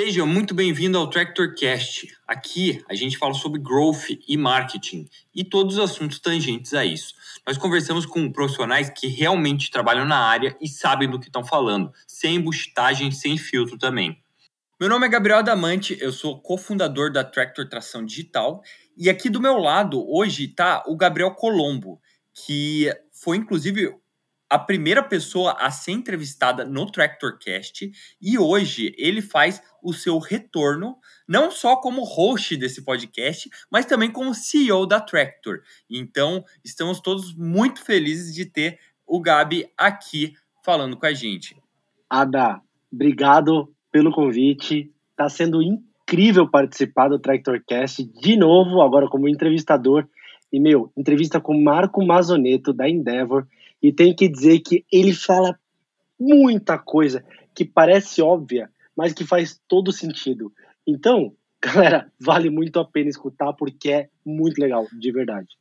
Seja muito bem-vindo ao TractorCast. Aqui a gente fala sobre growth e marketing e todos os assuntos tangentes a isso. Nós conversamos com profissionais que realmente trabalham na área e sabem do que estão falando, sem embustagem, sem filtro também. Meu nome é Gabriel Adamante, eu sou cofundador da Tractor Tração Digital e aqui do meu lado hoje está o Gabriel Colombo, que foi inclusive a primeira pessoa a ser entrevistada no TractorCast e hoje ele faz o seu retorno, não só como host desse podcast, mas também como CEO da Tractor. Então, estamos todos muito felizes de ter o Gabi aqui falando com a gente. Ada, obrigado pelo convite. Está sendo incrível participar do TractorCast de novo, agora como entrevistador. E, meu, entrevista com Marco Mazoneto, da Endeavor e tem que dizer que ele fala muita coisa que parece óbvia, mas que faz todo sentido. Então, galera, vale muito a pena escutar porque é muito legal, de verdade.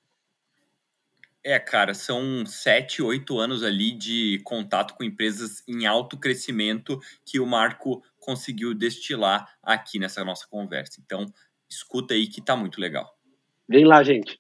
É, cara, são sete, oito anos ali de contato com empresas em alto crescimento que o Marco conseguiu destilar aqui nessa nossa conversa. Então, escuta aí que tá muito legal. Vem lá, gente.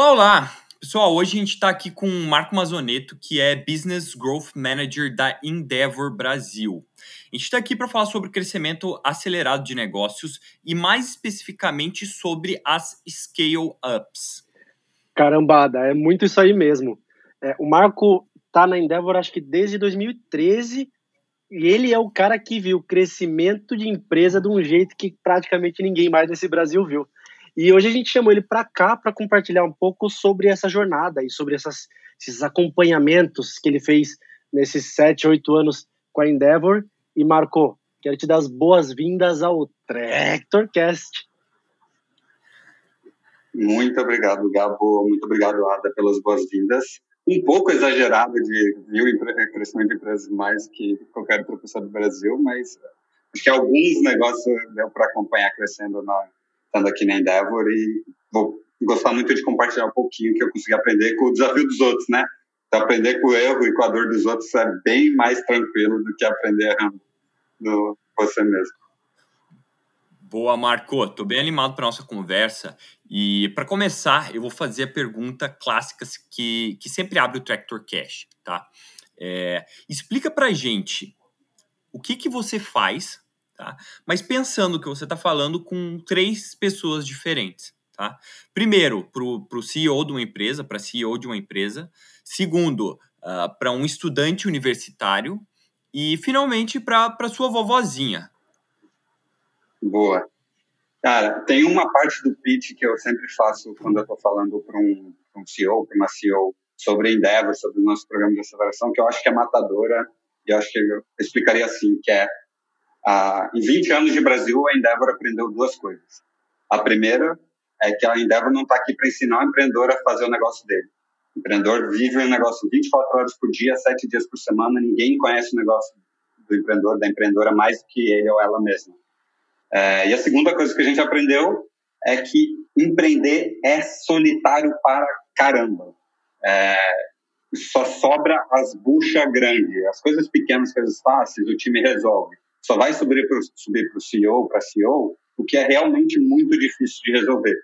Olá, olá! Pessoal, hoje a gente está aqui com o Marco Mazoneto, que é Business Growth Manager da Endeavor Brasil. A gente está aqui para falar sobre crescimento acelerado de negócios e mais especificamente sobre as scale-ups. Carambada, é muito isso aí mesmo. É, o Marco está na Endeavor acho que desde 2013 e ele é o cara que viu o crescimento de empresa de um jeito que praticamente ninguém mais nesse Brasil viu. E hoje a gente chamou ele para cá para compartilhar um pouco sobre essa jornada e sobre essas, esses acompanhamentos que ele fez nesses sete, oito anos com a Endeavor. E Marco, quero te dar as boas-vindas ao TractorCast. Muito obrigado, Gabo. Muito obrigado, Ada, pelas boas-vindas. Um pouco exagerado de viu crescimento de empresas mais que qualquer pessoa do Brasil, mas acho que alguns negócios deu para acompanhar crescendo na, estando aqui na Endeavor e vou gostar muito de compartilhar um pouquinho que eu consegui aprender com o desafio dos outros, né? Então, aprender com o erro e com a dor dos outros é bem mais tranquilo do que aprender errando do você mesmo. Boa, Marco. Estou bem animado para nossa conversa. E para começar, eu vou fazer a pergunta clássica que, que sempre abre o Tractor Cash, tá? É, explica para gente o que, que você faz Tá? Mas pensando que você está falando com três pessoas diferentes. Tá? Primeiro, para o CEO de uma empresa, para CEO de uma empresa. Segundo, uh, ah, para um estudante universitário. E, finalmente, para sua vovozinha. Boa. Cara, tem uma parte do pitch que eu sempre faço quando eu estou falando para um, um CEO, para uma CEO, sobre Endeavor, sobre o nosso programa de aceleração, que eu acho que é matadora, e eu acho que eu explicaria assim, que é ah, em 20 anos de Brasil, a Endeavor aprendeu duas coisas. A primeira é que a Endeavor não está aqui para ensinar o empreendedor a fazer o negócio dele. O empreendedor vive um negócio 24 horas por dia, 7 dias por semana, ninguém conhece o negócio do empreendedor, da empreendedora, mais do que ele ou ela mesma. É, e a segunda coisa que a gente aprendeu é que empreender é solitário para caramba. É, só sobra as buchas grandes. As coisas pequenas, coisas fáceis, o time resolve só vai subir para o CEO, para CEO, o que é realmente muito difícil de resolver.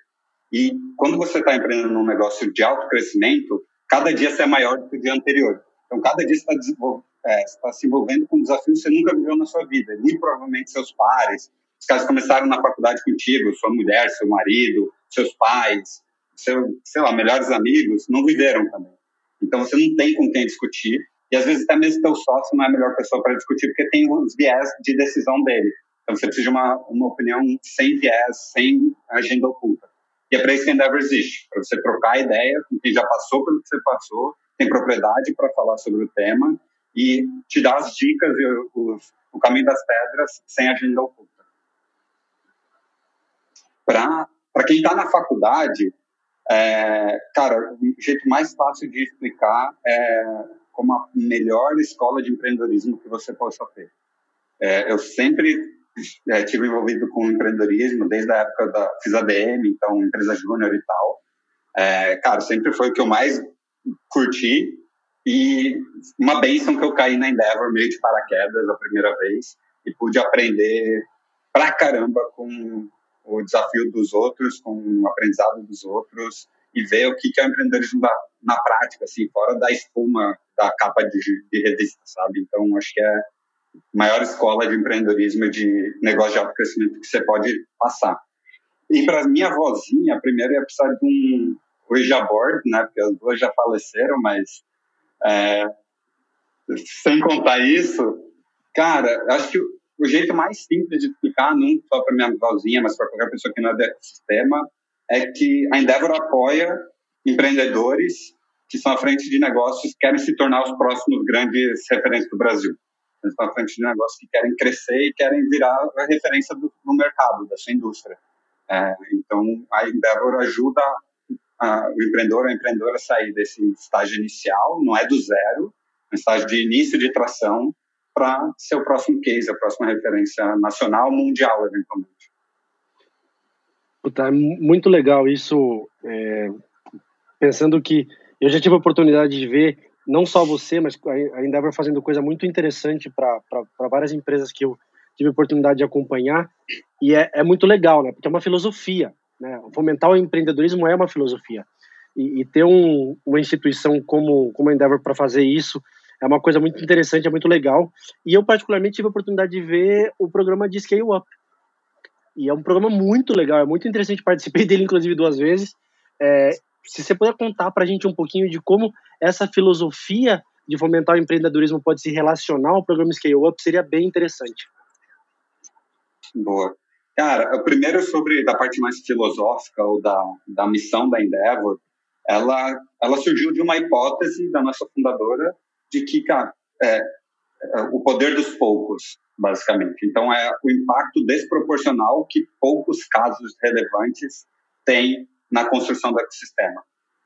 E quando você está empreendendo num negócio de alto crescimento, cada dia você é maior do que o dia anterior. Então, cada dia você está é, tá se envolvendo com desafios que você nunca viveu na sua vida. Muito provavelmente seus pares, os caras começaram na faculdade contigo, sua mulher, seu marido, seus pais, seu, sei lá, melhores amigos, não viveram também. Então, você não tem com quem discutir e às vezes até mesmo teu sócio não é a melhor pessoa para discutir, porque tem os viés de decisão dele. Então você precisa de uma, uma opinião sem viés, sem agenda oculta. E é para isso que Endeavor existe, para você trocar ideia com quem já passou pelo que você passou, tem propriedade para falar sobre o tema e te dar as dicas e o, o caminho das pedras sem agenda oculta. Para quem está na faculdade, É, cara, o jeito mais fácil de explicar é como a melhor escola de empreendedorismo que você possa ter. É, eu sempre é, tive envolvido com empreendedorismo desde a época da fiz ADM, então empresa júnior e tal. É, cara, sempre foi o que eu mais curti e uma benção que eu caí na Endeavor meio de paraquedas a primeira vez e pude aprender pra caramba com o desafio dos outros, com o aprendizado dos outros e ver o que é o empreendedorismo na, prática, assim, fora da espuma da capa de, de revista, sabe? Então, acho que é a maior escola de empreendedorismo e de negócio de alto crescimento que você pode passar. E para minha vozinha, primeiro ia precisar de um Ouija board, né? Porque as duas já faleceram, mas é, sem contar isso, cara, acho que o jeito mais simples de explicar, não só para minha vozinha, mas para qualquer pessoa que não é do ecossistema, é que a Endeavor apoia empreendedores que são à frente de negócios que querem se tornar os próximos grandes referências do Brasil. Eles estão à frente de negócios que querem crescer e querem virar a referência do, no mercado, da sua indústria. É, então, a Endeavor ajuda a, o empreendedor ou a empreendedora a sair desse estágio inicial, não é do zero, é um estágio de início de tração, para ser o próximo case, a próxima referência nacional, mundial, eventualmente. Puta, é muito legal isso, é, pensando que eu já tive a oportunidade de ver, não só você, mas a Endeavor fazendo coisa muito interessante para várias empresas que eu tive a oportunidade de acompanhar, e é, é muito legal, né, porque é uma filosofia, né, fomentar o empreendedorismo é uma filosofia, e, e ter um, uma instituição como, como a Endeavor para fazer isso, é uma coisa muito interessante, é muito legal. E eu, particularmente, tive a oportunidade de ver o programa de Scale Up. E é um programa muito legal, é muito interessante. Participei dele, inclusive, duas vezes. É, se você puder contar para a gente um pouquinho de como essa filosofia de fomentar o empreendedorismo pode se relacionar ao programa Scale Up, seria bem interessante. Boa. Cara, o primeiro sobre da parte mais filosófica ou da, da missão da Endeavor, ela, ela surgiu de uma hipótese da nossa fundadora, de que, cara, é, é, o poder dos poucos, basicamente. Então, é o impacto desproporcional que poucos casos relevantes têm na construção do ecossistema.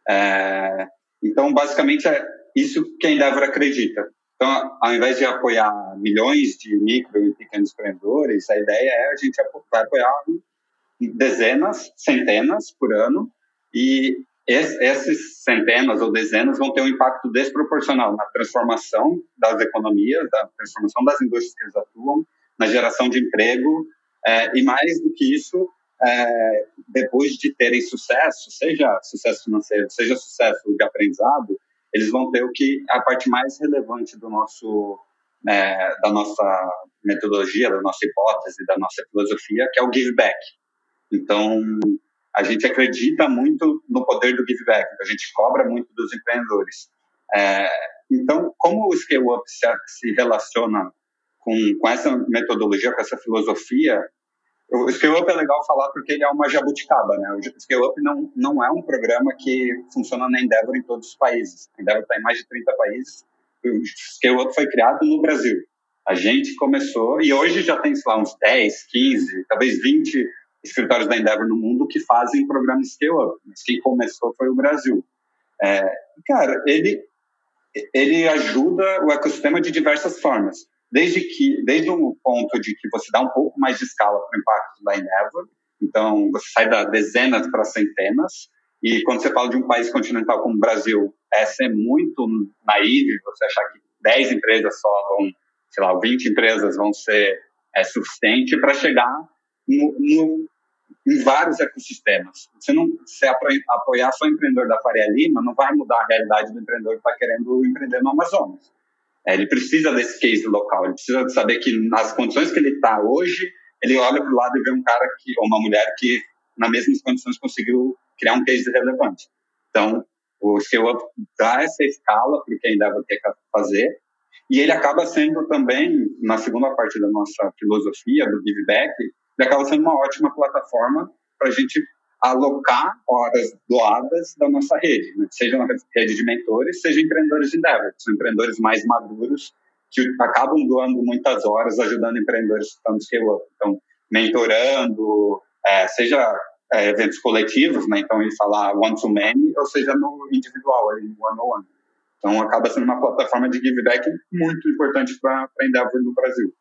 É, então, basicamente, é isso que a Endeavor acredita. Então, ao invés de apoiar milhões de micro e pequenos empreendedores, a ideia é a gente vai apoiar dezenas, centenas por ano, e esses centenas ou dezenas vão ter um impacto desproporcional na transformação das economias, da transformação das indústrias que eles atuam, na geração de emprego, é, e mais do que isso, é, depois de terem sucesso, seja sucesso financeiro, seja sucesso de aprendizado, eles vão ter o que a parte mais relevante do nosso é, da nossa metodologia, da nossa hipótese, da nossa filosofia, que é o give back. Então, a gente acredita muito no poder do give back, a gente cobra muito dos empreendedores. É, então, como o Scale Up se, se relaciona com, com essa metodologia, com essa filosofia, o Scale Up é legal falar porque ele é uma jabuticaba, né? O Scale Up não, não é um programa que funciona na Endeavor em todos os países. A Endeavor está em mais de 30 países. O Scale Up foi criado no Brasil. A gente começou, e hoje já tem, sei lá, uns 10, 15, talvez 20 escritórios da Endeavor no mundo que fazem programas Scale Up, mas quem começou foi o Brasil. É, cara, ele, ele ajuda o ecossistema de diversas formas, desde que desde um ponto de que você dá um pouco mais de escala para o impacto da Endeavor, então você sai da dezenas para centenas, e quando você fala de um país continental como o Brasil, é ser muito naive você achar que 10 empresas só vão, sei lá, 20 empresas vão ser é, suficiente para chegar no, no, em vários ecossistemas. Você não se apoiar só o empreendedor da Faria Lima, não vai mudar a realidade do empreendedor que está querendo empreender no Amazonas. É, ele precisa desse case local, ele precisa saber que nas condições que ele está hoje, ele olha para o lado e vê um cara que, ou uma mulher que, nas mesmas condições, conseguiu criar um case relevante. Então, o Up dá essa escala para o que ainda vai ter que fazer, e ele acaba sendo também, na segunda parte da nossa filosofia, do give back, ele acaba sendo uma ótima plataforma para a gente alocar horas doadas da nossa rede, né? seja na rede de mentores, seja empreendedores de Endeavor, são empreendedores mais maduros que acabam doando muitas horas ajudando empreendedores que estão no scale-up. Então, mentorando, é, seja é, eventos coletivos, né? Então, ele falar one to many, ou seja, no individual, ali, one on one. Então, acaba sendo uma plataforma de give back muito importante para a Endeavor no Brasil.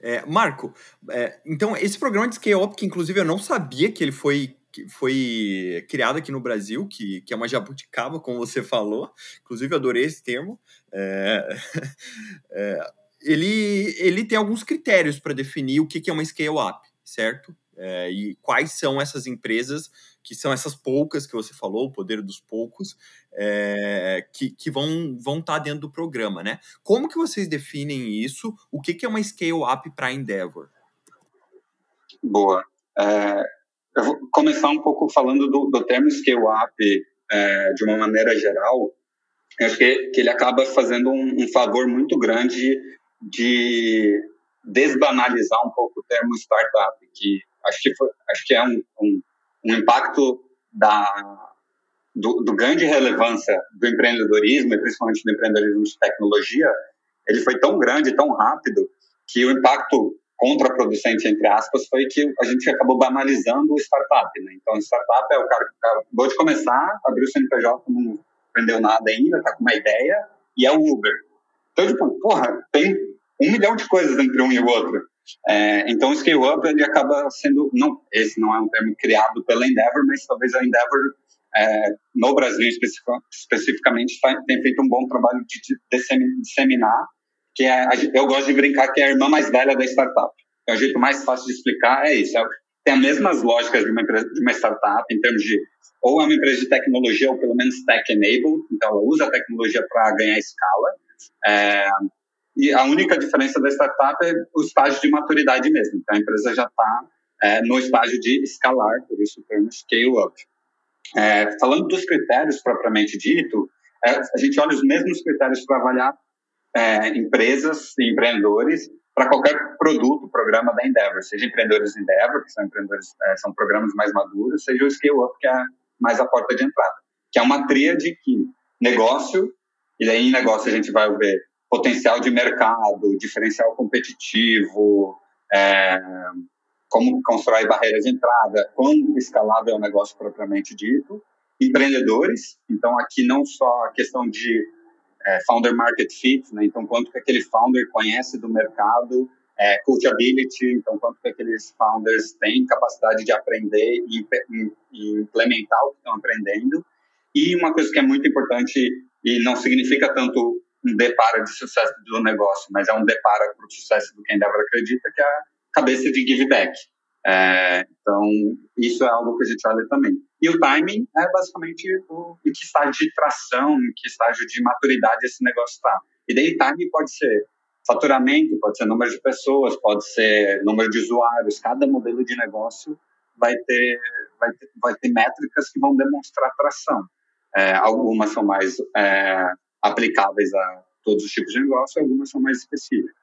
É, Marco, é, então esse programa de Scale Up, que inclusive eu não sabia que ele foi que foi criado aqui no Brasil, que, que é uma jabuticaba, como você falou. Inclusive, adorei esse termo. É, é, ele, ele tem alguns critérios para definir o que, que é uma scale-up, certo? É, e quais são essas empresas, que são essas poucas que você falou, o poder dos poucos, é, que, que vão vão estar tá dentro do programa, né? Como que vocês definem isso? O que, que é uma scale-up para Endeavor? Boa. É, eu vou começar um pouco falando do, do termo scale-up é, de uma maneira geral. Eu acho que, que ele acaba fazendo um, um favor muito grande de desbanalizar um pouco o termo startup, que acho que, foi, acho que é um, um, um impacto da, do, do relevância do empreendedorismo, e principalmente do empreendedorismo de tecnologia, ele foi tão grande, tão rápido, que o impacto contraproducente, entre aspas, foi que a gente acabou banalizando o startup. Né? Então, startup é o cara que acabou de começar, abriu o CNPJ, não aprendeu nada ainda, está com uma ideia, e é o Uber. Então, tipo, porra, tem um milhão de coisas entre um e o outro. É, então, o scale-up, ele acaba sendo, não, esse não é um termo criado pela Endeavor, mas talvez a Endeavor, é, no Brasil especificamente, tá, tem feito um bom trabalho de disseminar que é, eu gosto de brincar que é a irmã mais velha da startup. É o jeito mais fácil de explicar, é isso. É, tem as mesmas lógicas de uma, empresa, de uma startup, em termos de ou é uma empresa de tecnologia, ou pelo menos tech-enabled, então ela usa a tecnologia para ganhar escala. É, e a única diferença da startup é o estágio de maturidade mesmo. Então a empresa já está é, no estágio de escalar, por isso o termo scale-up. É, falando dos critérios propriamente dito, é, a gente olha os mesmos critérios para avaliar é, empresas e empreendedores para qualquer produto, programa da Endeavor, seja empreendedores Endeavor, que são empreendedores, é, são programas mais maduros, seja o Scale Up, que é mais a porta de entrada, que é uma tríade que negócio, e daí em negócio a gente vai ver potencial de mercado, diferencial competitivo, é, como constrói barreiras de entrada, quão escalável é o negócio propriamente dito, empreendedores, então aqui não só a questão de é, founder market fit, né? então quanto que aquele founder conhece do mercado, é, coachability, então quanto que aqueles founders têm capacidade de aprender e, e implementar o que estão aprendendo. E uma coisa que é muito importante e não significa tanto um depara de sucesso do negócio, mas é um depara para o sucesso do quem Endeavor acredita, que é a cabeça de give back. É, então, isso é algo que a gente olha também. E o timing é basicamente o, em que estágio de tração, em que estágio de maturidade esse negócio está. E daí, timing pode ser faturamento, pode ser número de pessoas, pode ser número de usuários. Cada modelo de negócio vai ter, vai ter, vai ter métricas que vão demonstrar tração. É, algumas são mais é, aplicáveis a todos os tipos de negócio, algumas são mais específicas.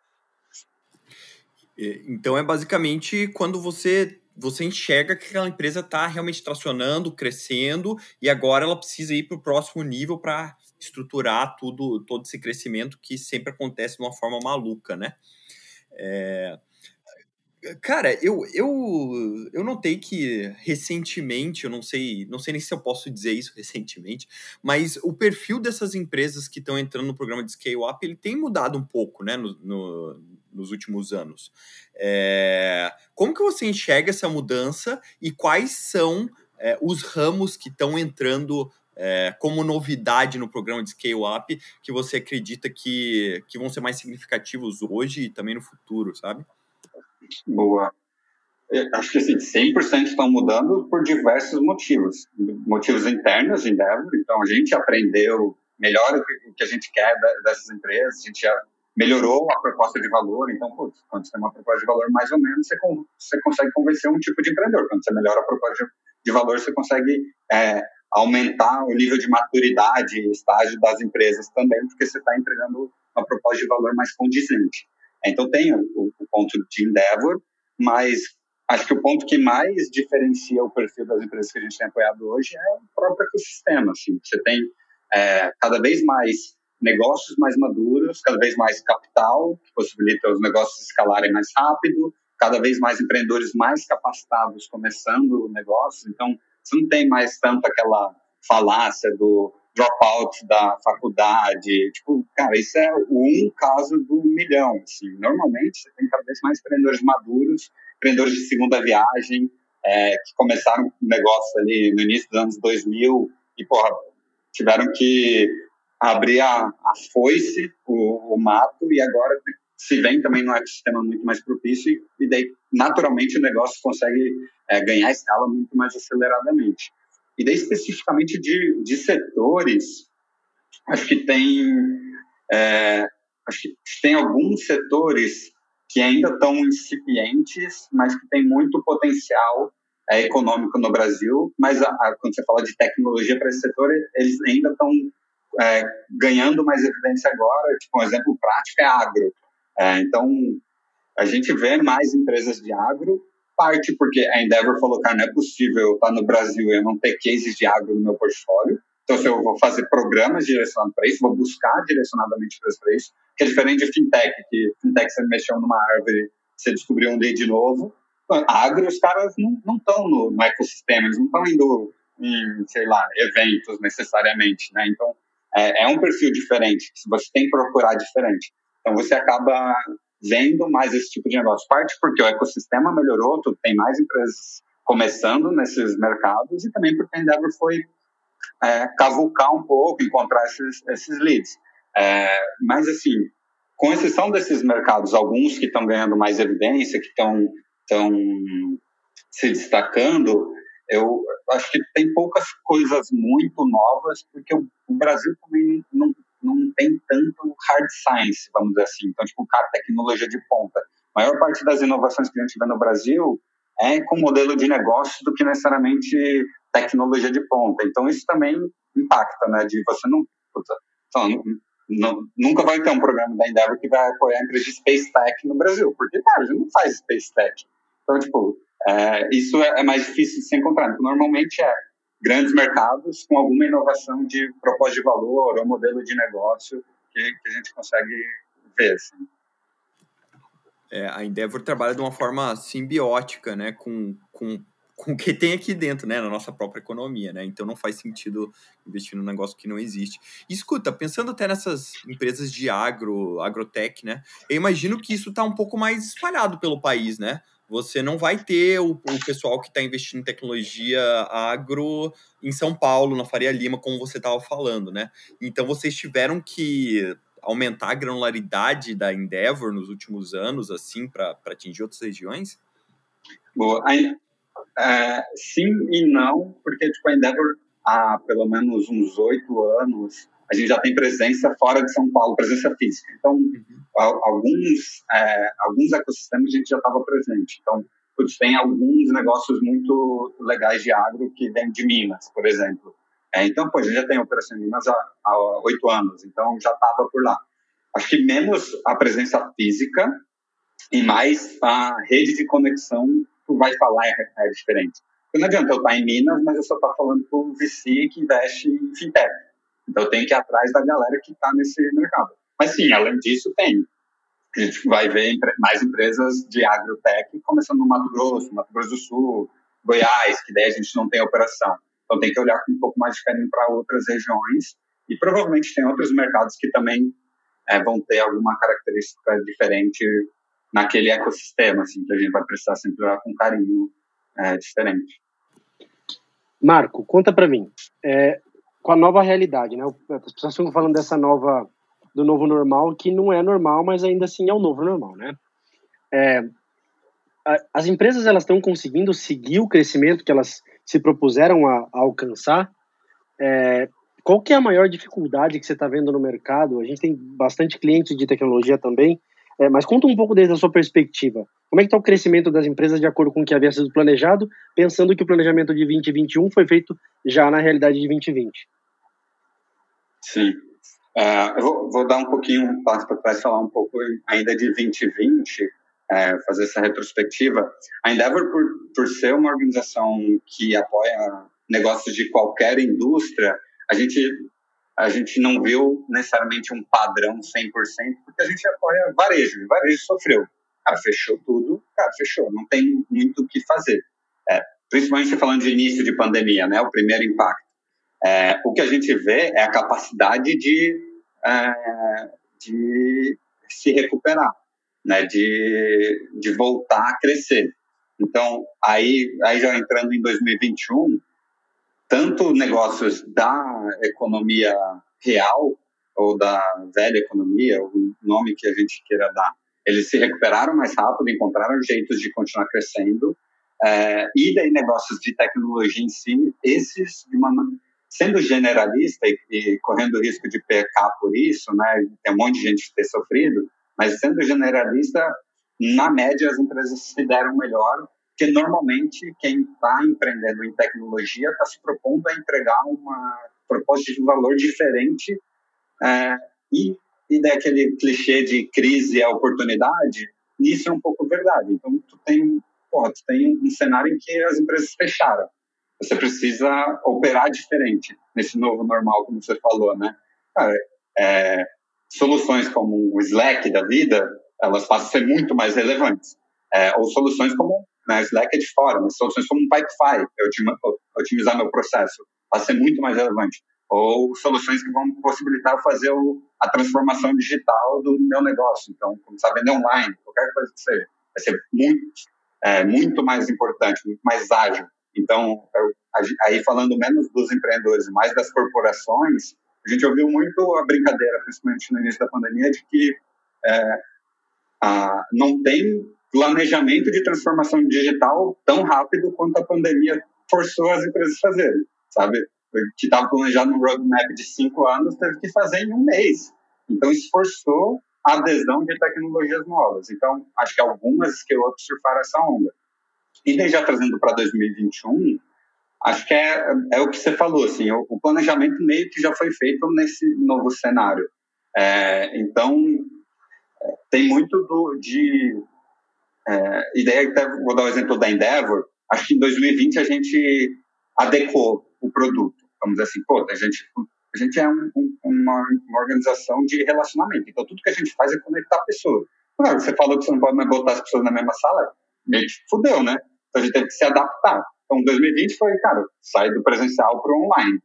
Então é basicamente quando você você enxerga que aquela empresa está realmente tracionando, crescendo e agora ela precisa ir para o próximo nível para estruturar tudo, todo esse crescimento que sempre acontece de uma forma maluca, né? É... Cara, eu, eu, eu notei que recentemente, eu não sei, não sei nem se eu posso dizer isso recentemente, mas o perfil dessas empresas que estão entrando no programa de Scale Up, ele tem mudado um pouco, né, no, no nos últimos anos. É, como que você enxerga essa mudança e quais são é, os ramos que estão entrando é, como novidade no programa de Scale Up que você acredita que, que vão ser mais significativos hoje e também no futuro, sabe? Boa. Eu acho que assim, 100% estão mudando por diversos motivos. Motivos internos de Endeavor, então a gente aprendeu melhor o que a gente quer dessas empresas, a gente já melhorou a proposta de valor. Então, putz, quando você tem uma proposta de valor mais ou menos, você, você consegue convencer um tipo de empreendedor. Quando você melhora a proposta de valor, você consegue é, aumentar o nível de maturidade e estágio das empresas também, porque você está entregando uma proposta de valor mais condizente. Então, tem o, o ponto de Endeavor, mas acho que o ponto que mais diferencia o perfil das empresas que a gente tem apoiado hoje é o próprio ecossistema. Assim. Você tem é, cada vez mais negócios mais maduros, cada vez mais capital, que possibilita os negócios escalarem mais rápido, cada vez mais empreendedores mais capacitados começando negócios, então você não tem mais tanto aquela falácia do dropout da faculdade. Tipo, cara, isso é um caso do milhão. Assim. Normalmente, você tem cada vez mais empreendedores maduros, empreendedores de segunda viagem, é, que começaram o negócio ali no início dos anos 2000 e, porra, tiveram que abrir a, a foice, o, o mato, e agora se vem também num ecossistema muito mais propício e, daí, naturalmente, o negócio consegue é, ganhar escala muito mais aceleradamente. E daí, especificamente de, de setores, acho que tem é, acho que tem alguns setores que ainda estão incipientes, mas que tem muito potencial é, econômico no Brasil. Mas a, a, quando você fala de tecnologia para esse setor, eles ainda estão é, ganhando mais evidência agora. Tipo, um exemplo prático é agro. É, então, a gente vê mais empresas de agro, parte porque a Endeavor falou, cara, não é possível estar no Brasil e eu não ter cases de agro no meu portfólio. Então, se eu vou fazer programas direcionados para isso, vou buscar direcionadamente para isso, que é diferente de fintech, que fintech você mexeu numa árvore, você descobriu um lead novo. Então, agro, os caras não estão no, no, ecossistema, eles não estão indo em, sei lá, eventos necessariamente, né? Então, é, é um perfil diferente, você tem que procurar diferente. Então você acaba vendo mais esse tipo de negócio. Parte porque o ecossistema melhorou, tu tem mais empresas começando nesses mercados e também porque a Endeavor foi é, cavucar um pouco, encontrar esses, esses leads. É, mas assim, com exceção desses mercados, alguns que estão ganhando mais evidência, que estão se destacando, eu acho que tem poucas coisas muito novas, porque o, Brasil também não, não tem tanto hard science, vamos dizer assim. Então, tipo, cara, tecnologia de ponta. A maior parte das inovações que a gente vê no Brasil é com modelo de negócio do que necessariamente tecnologia de ponta. Então, isso também impacta, né? De você não... Puta, então, não, nunca vai ter um programa da Endeavor que vai apoiar a empresa de Space Tech no Brasil, porque, cara, a gente não faz Space Tech. Então, tipo, é, isso é, é, mais difícil de se encontrar. Normalmente é grandes mercados com alguma inovação de propósito de valor ou modelo de negócio que, que a gente consegue ver. Assim. É, a Endeavor trabalha de uma forma simbiótica, né, com, com, com o que tem aqui dentro, né, na nossa própria economia, né, então não faz sentido investir num negócio que não existe. E, escuta, pensando até nessas empresas de agro, agrotech, né, eu imagino que isso está um pouco mais espalhado pelo país, né, você não vai ter o, o pessoal que está investindo em tecnologia agro em São Paulo, na Faria Lima, como você estava falando, né? Então vocês tiveram que aumentar a granularidade da Endeavor nos últimos anos, assim, para atingir outras regiões? Boa. É, sim e não, porque tipo, a Endeavor há pelo menos uns oito anos a gente já tem presença fora de São Paulo, presença física. Então, uhum. alguns, é, alguns ecossistemas a gente já estava presente. Então, putz, tem alguns negócios muito legais de agro que vêm de Minas, por exemplo. É, então, pô, a gente já tem operação em Minas há oito anos, então já estava por lá. Acho que menos a presença física e mais a rede de conexão que vai falar é, é diferente. Porque não adianta eu estar em Minas, mas eu só estou falando com o VC que investe em fintech. Então tem que ir atrás da galera que está nesse mercado. Mas sim, além disso, tem. A gente vai ver mais empresas de agrotech começando no Mato Grosso, Mato Grosso do Sul, Goiás, que daí a gente não tem operação. Então tem que olhar com um pouco mais de carinho para outras regiões e provavelmente tem outros mercados que também é, vão ter alguma característica diferente naquele ecossistema, assim, que a gente vai precisar sempre olhar com carinho é, diferente. Marco, conta para mim. É, com a nova realidade, né? As pessoas estão falando dessa nova do novo normal, que não é normal, mas ainda assim é o novo normal, né? É, as empresas elas estão conseguindo seguir o crescimento que elas se propuseram a, a alcançar. É, qual que é a maior dificuldade que você está vendo no mercado? A gente tem bastante clientes de tecnologia também, é, mas conta um pouco desde a sua perspectiva. Como é que está o crescimento das empresas de acordo com o que havia sido planejado, pensando que o planejamento de 2021 foi feito já na realidade de 2020? Sim. Uh, eu vou, vou, dar um pouquinho um passo para trás, falar um pouco ainda de 2020, é, fazer essa retrospectiva. A Endeavor, por, por ser uma organização que apoia negócios de qualquer indústria, a gente a gente não viu necessariamente um padrão 100%, porque a gente apoia varejo, varejo sofreu. cara, fechou tudo, cara, fechou, não tem muito o que fazer. É, principalmente falando de início de pandemia, né, o primeiro impacto. É, o que a gente vê é a capacidade de, é, de se recuperar, né, de, de voltar a crescer. Então, aí, aí já entrando em 2021, tanto negócios da economia real ou da velha economia, o nome que a gente queira dar, eles se recuperaram mais rápido, encontraram jeitos de continuar crescendo. É, e daí negócios de tecnologia em si, esses uma sendo generalista e, e correndo o risco de pecar por isso, né, tem um monte de gente ter sofrido, mas sendo generalista, na média as empresas se deram melhor, porque normalmente quem está empreendendo em tecnologia está se propondo a entregar uma proposta de valor diferente é, e, e daquele clichê de crise é oportunidade, isso é um pouco verdade. Então, tu tem, porra, tu tem um cenário em que as empresas fecharam. Você precisa operar diferente nesse novo normal, como você falou, né? Cara, é, soluções como o Slack da vida, elas passam a ser muito mais relevantes. É, ou soluções como né, Slack é de fora, mas soluções como um Pipefy, eu otimizar meu processo, passam a ser muito mais relevante ou soluções que vão possibilitar fazer o, a transformação digital do meu negócio. Então, começar a vender online, qualquer coisa que seja, vai ser muito, é, muito mais importante, muito mais ágil. Então, eu, aí falando menos dos empreendedores, mais das corporações, a gente ouviu muito a brincadeira, principalmente no início da pandemia, de que é, a, não tem planejamento de transformação digital tão rápido quanto a pandemia forçou as empresas a fazerem, sabe? que estava planejado no roadmap de cinco anos, teve que fazer em um mês. Então, esforçou a adesão de tecnologias novas. Então, acho que algumas que outros surfaram essa onda. E daí, já trazendo para 2021, acho que é, é o que você falou, assim, o, o, planejamento meio que já foi feito nesse novo cenário. É, então, tem muito do, de... É, ideia, até vou dar o exemplo da Endeavor, acho que em 2020 a gente adequou o produto vamos dizer assim, pô, a gente, a gente é um, um, uma, uma, organização de relacionamento, então tudo que a gente faz é conectar pessoas. Claro, você falou que você não pode mais botar as pessoas na mesma sala, meio que fudeu, né? Então a gente teve que se adaptar. Então 2020 foi, cara, sair do presencial para o online.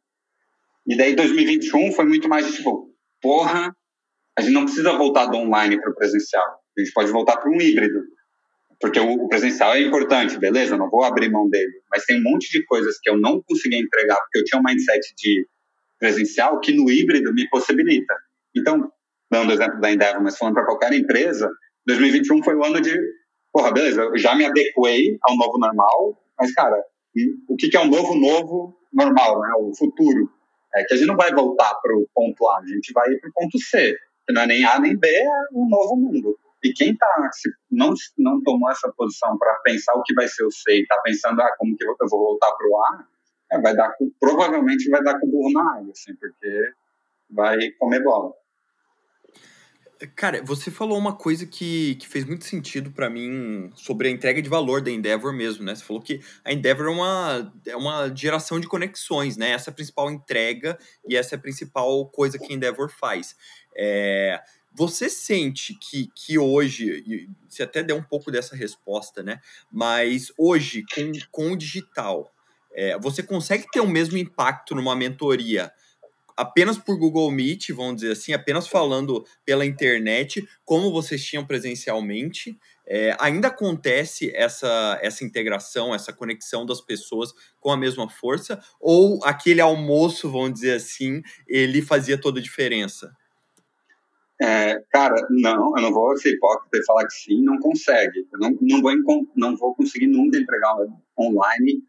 E daí 2021 foi muito mais tipo, porra, a gente não precisa voltar do online para o presencial. A gente pode voltar para um híbrido porque o, presencial é importante, beleza, não vou abrir mão dele, mas tem um monte de coisas que eu não consegui entregar porque eu tinha um mindset de presencial que no híbrido me possibilita. Então, dando o exemplo da Endeavor, mas falando para qualquer empresa, 2021 foi o ano de, porra, beleza, eu já me adequei ao novo normal, mas, cara, o que, é o novo novo normal, né? O futuro. É que a gente não vai voltar para o ponto A, a gente vai para o ponto C, que não é nem A nem B, é um novo mundo. E quem tá, não, não tomou essa posição para pensar o que vai ser o e está pensando, ah, como que eu vou voltar para o A, é, vai dar, provavelmente vai dar com o burro na água, assim, porque vai comer bola. Cara, você falou uma coisa que, que fez muito sentido para mim sobre a entrega de valor da Endeavor mesmo, né? Você falou que a Endeavor é uma, é uma geração de conexões, né? Essa é a principal entrega e essa é a principal coisa que a Endeavor faz. É, você sente que, que hoje, você até deu um pouco dessa resposta, né? Mas hoje, com, com o digital, é, você consegue ter o mesmo impacto numa mentoria apenas por Google Meet, vamos dizer assim, apenas falando pela internet, como vocês tinham presencialmente? É, ainda acontece essa, essa integração, essa conexão das pessoas com a mesma força? Ou aquele almoço, vamos dizer assim, ele fazia toda a diferença? É, cara, não, eu não vou ser hipócrita e falar que sim, não consegue. Eu não, não, vou, não vou conseguir nunca entregar online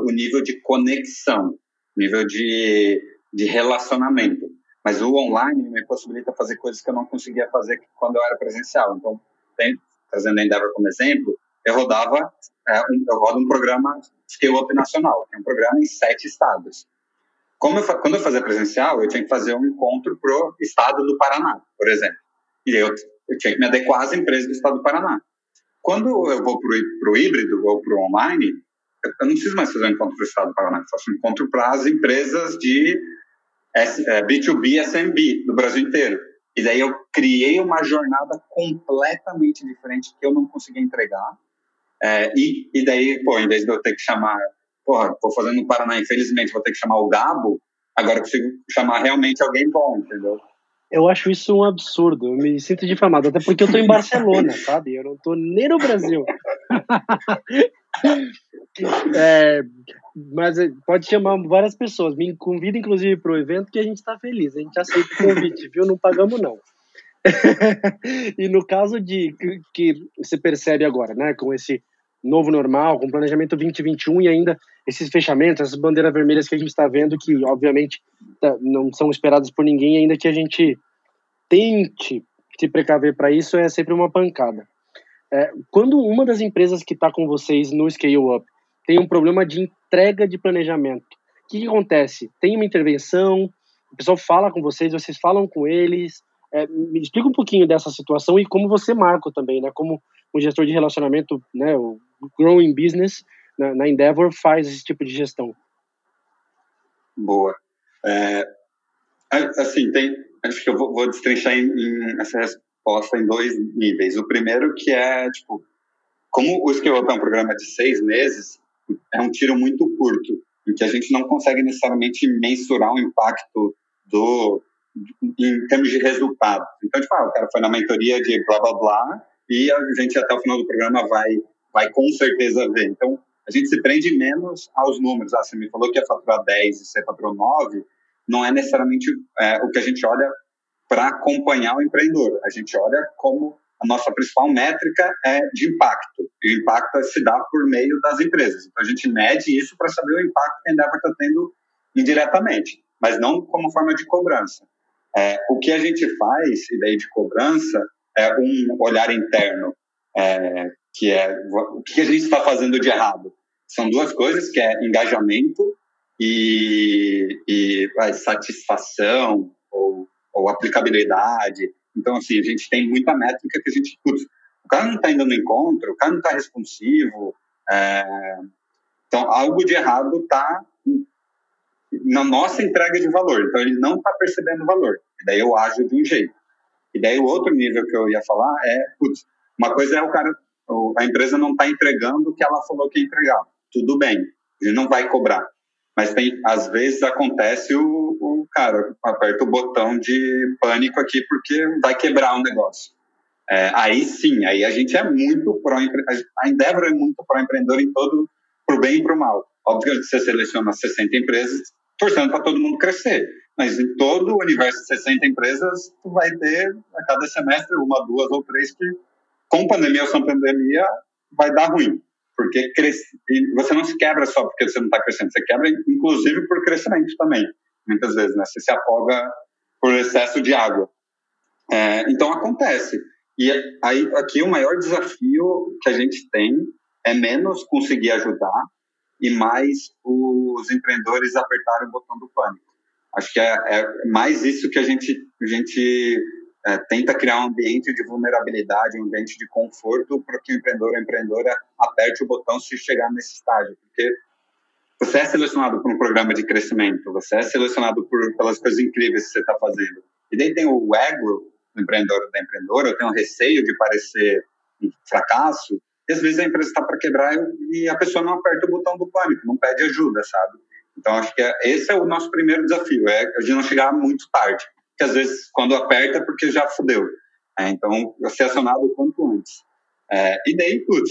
o nível de conexão, nível de, de relacionamento. Mas o online me possibilita fazer coisas que eu não conseguia fazer quando eu era presencial. Então, tem, trazendo a Endeavor como exemplo, eu rodava, é, eu rodo um programa Scale Up Nacional, que é um programa em sete estados. Como eu, quando eu fazia presencial, eu tinha que fazer um encontro para o estado do Paraná, por exemplo. E eu, eu tinha que me adequar às empresas do estado do Paraná. Quando eu vou para o híbrido ou para o online, eu, eu, não preciso mais fazer um encontro para o estado do Paraná, eu faço um encontro para as empresas de B2B, é, SMB do Brasil inteiro. E daí eu criei uma jornada completamente diferente que eu não conseguia entregar. É, e, e daí, pô, em vez de eu ter que chamar, porra, tô fazendo no Paraná, infelizmente vou ter que chamar o Gabo, agora eu consigo chamar realmente alguém bom, entendeu? Eu acho isso um absurdo, eu me sinto difamado, até porque eu tô em Barcelona, sabe? Eu não tô nem no Brasil. é, mas é, pode chamar várias pessoas, me convida inclusive para o evento que a gente está feliz, a gente aceita o convite, viu? Não pagamos não. e no caso de que, que você percebe agora, né, com esse novo normal, com planejamento 2021 e ainda esses fechamentos, essas bandeiras vermelhas que a gente está vendo, que obviamente tá, não são esperadas por ninguém, ainda que a gente tente se precaver para isso, é sempre uma pancada. É, quando uma das empresas que está com vocês no Scale Up tem um problema de entrega de planejamento, o que, que acontece? Tem uma intervenção, o pessoal fala com vocês, vocês falam com eles, é, me explica um pouquinho dessa situação e como você, Marco, também, né? Como um gestor de relacionamento, né? O Growing Business na, na Endeavor faz esse tipo de gestão. Boa. É, assim, tem, acho que eu vou, vou destrinchar em, em, essa resposta em dois níveis. O primeiro que é, tipo, como o Up é um programa de seis meses, é um tiro muito curto, em que a gente não consegue necessariamente mensurar o impacto do, em termos de resultado. Então, tipo, ah, o cara foi na mentoria de blá blá blá e a gente até o final do programa vai, vai com certeza ver. Então, a gente se prende menos aos números. Ah, você me falou que ia faturar 10 e você faturou 9, não é necessariamente é, o que a gente olha para acompanhar o empreendedor. A gente olha como a nossa principal métrica é de impacto. E o impacto se dá por meio das empresas. Então, a gente mede isso para saber o impacto que a Endeavor está tendo indiretamente, mas não como forma de cobrança. É, o que a gente faz, e daí de cobrança, é um olhar interno, é, que é o que a gente está fazendo de errado. São duas coisas, que é engajamento e, e vai, satisfação ou, ou, aplicabilidade. Então, assim, a gente tem muita métrica que a gente... Putz, o cara não está indo no encontro, o cara não está responsivo. É, então, algo de errado está na nossa entrega de valor. Então, ele não está percebendo valor. E daí eu ajo de um jeito. E daí o outro nível que eu ia falar é, putz, uma coisa é o cara, a empresa não está entregando o que ela falou que ia entregar. Tudo bem, ele não vai cobrar. Mas tem, às vezes acontece o, o cara aperta o botão de pânico aqui porque vai quebrar o negócio. É, aí sim, aí a gente é muito pró a Endeavor é muito pró empreendedor em todo pro bem e pro mal. Óbvio que você seleciona 60 empresas, torcendo para todo mundo crescer. Mas em todo o universo de 60 empresas, tu vai ter a cada semestre uma, duas ou três que, com pandemia ou sem pandemia, vai dar ruim. Porque cresce, você não se quebra só porque você não está crescendo, você quebra inclusive por crescimento também, muitas vezes, né? Você se afoga por excesso de água. É, então acontece. E aí aqui o maior desafio que a gente tem é menos conseguir ajudar e mais os empreendedores apertarem o botão do pânico. Acho que é, é mais isso que a gente, a gente é, tenta criar um ambiente de vulnerabilidade, um ambiente de conforto para que o empreendedor ou empreendedora aperte o botão se chegar nesse estágio. Porque você é selecionado por um programa de crescimento, você é selecionado por, pelas coisas incríveis que você está fazendo. E daí tem o ego do empreendedor ou da empreendedora, tenho um receio de parecer um fracasso, e às vezes a empresa está para quebrar e a pessoa não aperta o botão do pânico, não pede ajuda, sabe? Então acho que é, esse é o nosso primeiro desafio, é a gente não chegar muito tarde, porque às vezes quando aperta é porque já fudeu. É, então ser acionado o quanto antes. É, e daí, putz,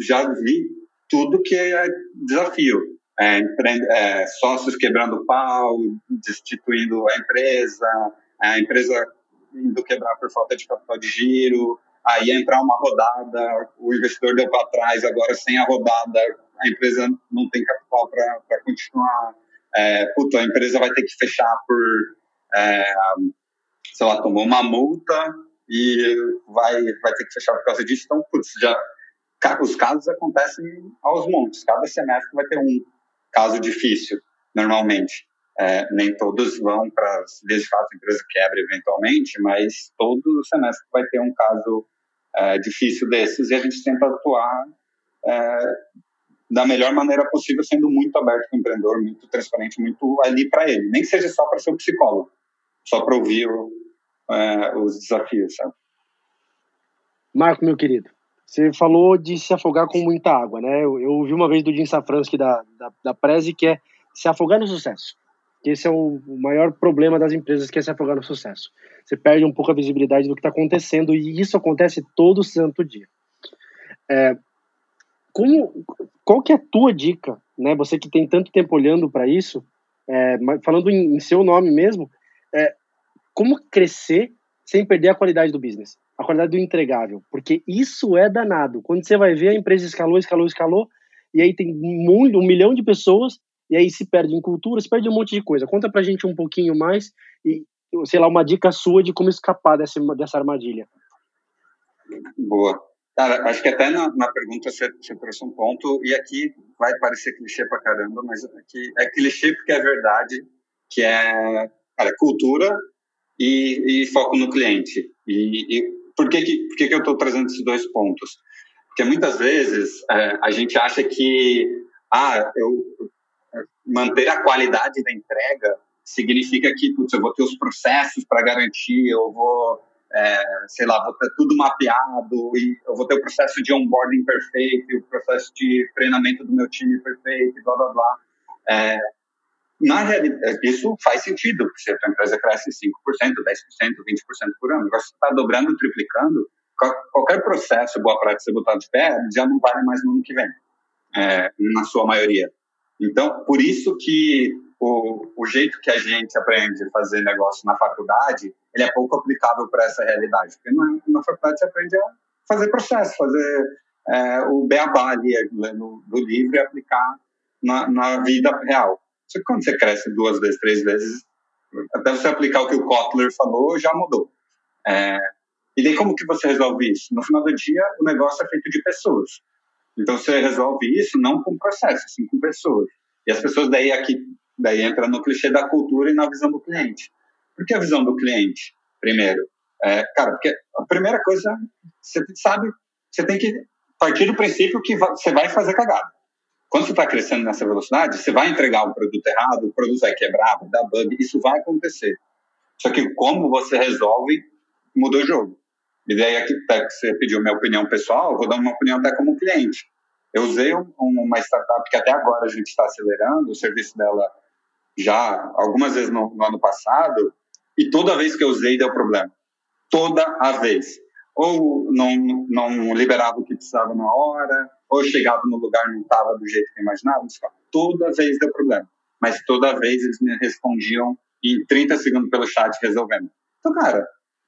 já vi tudo que é desafio. É, é, sócios quebrando pau, destituindo a empresa, a empresa indo quebrar por falta de capital de giro, aí entrar uma rodada, o investidor deu para trás, agora sem a rodada, a empresa não tem capital para continuar. É, puta, a empresa vai ter que fechar por, é, sei lá, tomou uma multa e vai, vai ter que fechar por causa disso. Então, putz, já, os casos acontecem aos montes. Cada semestre vai ter um caso difícil, normalmente. É, nem todos vão para de fato a empresa quebra eventualmente, mas todo semestre vai ter um caso é, difícil desses e a gente tenta atuar é, da melhor maneira possível, sendo muito aberto com o empreendedor, muito transparente, muito ali para ele. Nem que seja só para ser o psicólogo, só para ouvir o, é, os desafios, sabe? Marco, meu querido, você falou de se afogar com muita água, né? Eu, eu ouvi uma vez do Jim Safransky da, da, da Prezi que é se afogar no sucesso. Esse é o maior problema das empresas, que é se afogar no sucesso. Você perde um pouco a visibilidade do que está acontecendo e isso acontece todo santo dia. É, como, qual que é a tua dica, né? Você que tem tanto tempo olhando para isso, é, falando em, em, seu nome mesmo, é, como crescer sem perder a qualidade do business, a qualidade do entregável, porque isso é danado. Quando você vai ver a empresa escalou, escalou, escalou, e aí tem um, um milhão de pessoas e aí se perde em cultura, se perde um monte de coisa. Conta pra gente um pouquinho mais e, sei lá, uma dica sua de como escapar dessa, dessa armadilha. Boa. Cara, acho que até na, na pergunta você, você, trouxe um ponto, e aqui vai parecer clichê pra caramba, mas aqui é clichê porque é verdade, que é cara, cultura e, e foco no cliente. E, e por, que, que, por que, que eu estou trazendo esses dois pontos? Porque muitas vezes é, a gente acha que ah, eu manter a qualidade da entrega significa que putz, eu vou ter os processos para garantir, eu vou, é, sei lá, vou ter tudo mapeado, e eu vou ter o processo de onboarding perfeito, o processo de treinamento do meu time perfeito, blá blá blá. É, na realidade, isso faz sentido, se a tua empresa cresce 5%, 10%, 20% por ano. Agora, se está dobrando, triplicando, qualquer processo, boa prática, você botar de pé, já não vale mais no ano que vem, é, na sua maioria. Então, por isso que o, o jeito que a gente aprende a fazer negócio na faculdade, ele é pouco aplicável para essa realidade. Porque na, na, faculdade você aprende a fazer processo, fazer é, o beabá ali no, do livro e aplicar na, na vida real. Só que quando você cresce duas vezes, três vezes, até você aplicar o que o Kotler falou, já mudou. É, e daí como que você resolve isso? No final do dia, o negócio é feito de pessoas. Então você resolve isso não com processo, sim com pessoas. E as pessoas daí aqui daí entra no clichê da cultura e na visão do cliente. Por que a visão do cliente? Primeiro, é, cara, porque a primeira coisa você sabe, você tem que partir do princípio que você vai fazer cagada. Quando você está crescendo nessa velocidade, você vai entregar o produto errado, o produto vai quebrar, vai dar bug, isso vai acontecer. Só que como você resolve, muda o jogo. E daí até que você pediu minha opinião pessoal, vou dar uma opinião até como cliente. Eu usei um, uma startup que até agora a gente está acelerando, o serviço dela já algumas vezes no, no, ano passado, e toda vez que eu usei deu problema. Toda a vez. Ou não, não liberava o que precisava na hora, ou chegava no lugar não estava do jeito que eu imaginava. Toda vez deu problema. Mas toda vez eles me respondiam em 30 segundos pelo chat resolvendo. Então, cara,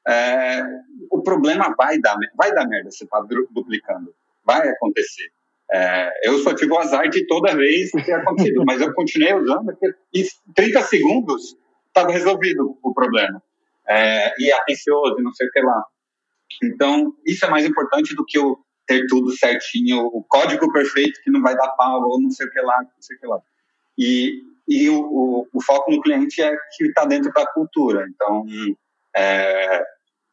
é, o problema vai dar, vai dar merda se está duplicando. Vai acontecer. É, eu só tive o azar de toda vez ter acontecido, mas eu continuei usando e 30 segundos estava resolvido o problema. É, e atencioso, não sei o que lá. Então, isso é mais importante do que o ter tudo certinho, o código perfeito que não vai dar pau, ou não sei o que lá, não sei o que lá. E, e o, o, o foco no cliente é que está dentro da cultura. Então, é,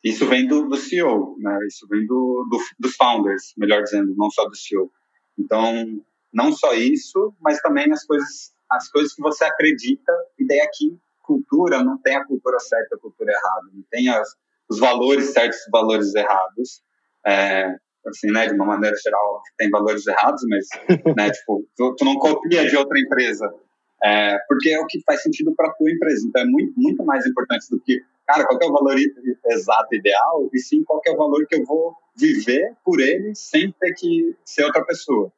isso vem do, do CEO, né? isso vem do, do, dos founders, melhor dizendo, não só do CEO. Então, não só isso, mas também as coisas, as coisas que você acredita, e daí aqui, cultura, não tem a cultura certa, a cultura errada, não tem as, os valores certos e valores errados. É, assim, né, de uma maneira geral, tem valores errados, mas, né, tipo, tu, tu não copia de outra empresa, é, porque é o que faz sentido para a tua empresa. Então, é muito, muito mais importante do que cara, qual é o valor exato ideal, e sim qual é o valor que eu vou viver por ele sem ter que ser outra pessoa.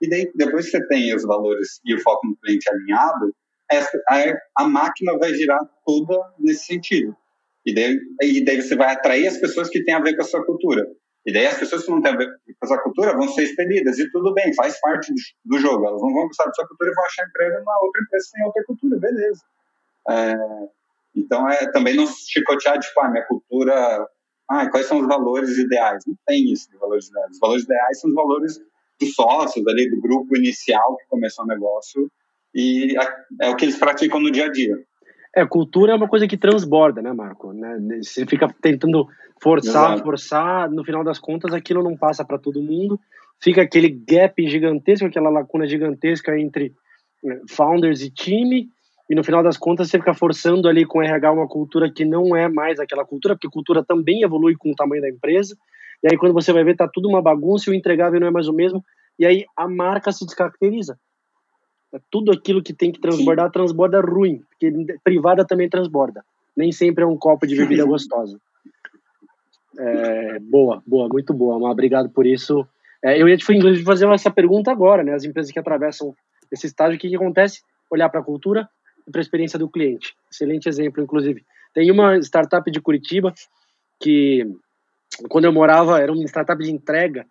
E daí, depois que você tem os valores e o foco no cliente alinhado, essa, a, a máquina vai girar toda nesse sentido. E daí, e daí você vai atrair as pessoas que têm a ver com a sua cultura. E daí as pessoas que não têm a ver com a sua cultura vão ser expelidas. E tudo bem, faz parte do, jogo. Elas não vão gostar da sua cultura e vão achar emprego na outra empresa sem outra cultura. Beleza. É, então, é também não chicotear, tipo, ah, minha cultura, ah, quais são os valores ideais? Não tem isso de valores ideais. Os valores ideais são os valores dos sócios ali, do grupo inicial que começou o negócio e é o que eles praticam no dia a dia. É, cultura é uma coisa que transborda, né, Marco? Né? Você fica tentando forçar, Exato. forçar, no final das contas aquilo não passa para todo mundo, fica aquele gap gigantesco, aquela lacuna gigantesca entre eh, founders e time, e no final das contas você fica forçando ali com o RH uma cultura que não é mais aquela cultura, porque cultura também evolui com o tamanho da empresa. E aí quando você vai ver tá tudo uma bagunça e o entregável não é mais o mesmo, e aí a marca se descaracteriza. É tudo aquilo que tem que transbordar, transborda ruim, porque privada também transborda. Nem sempre é um copo de bebida gostosa. É, boa, boa, muito boa. Mas obrigado por isso. É, eu ia te inclusive fazer essa pergunta agora, né? As empresas que atravessam esse estágio, o que, que acontece? Olhar para a cultura e para a experiência do cliente. Excelente exemplo, inclusive. Tem uma startup de Curitiba que, quando eu morava, era uma startup de entrega.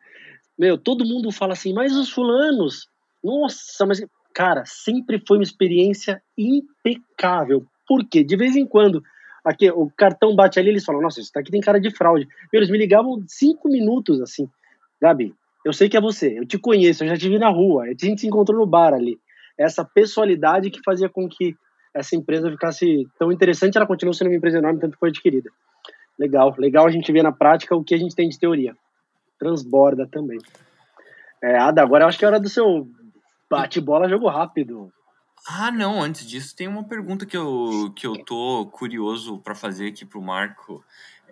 Meu, todo mundo fala assim, mas os fulanos, nossa, mas cara, sempre foi uma experiência impecável. Por quê? De vez em quando, aqui, o cartão bate ali, eles falam, nossa, isso daqui tem cara de fraude. Eles me ligavam cinco minutos, assim, Gabi, eu sei que é você, eu te conheço, eu já te vi na rua, a gente se encontrou no bar ali. Essa pessoalidade que fazia com que essa empresa ficasse tão interessante, ela continua sendo uma empresa enorme, tanto que foi adquirida. Legal, legal a gente ver na prática o que a gente tem de teoria. Transborda também. É, Ada, agora eu acho que é hora do seu Bate-bola, jogo rápido. Ah, não, antes disso tem uma pergunta que eu, que eu tô curioso para fazer aqui pro Marco.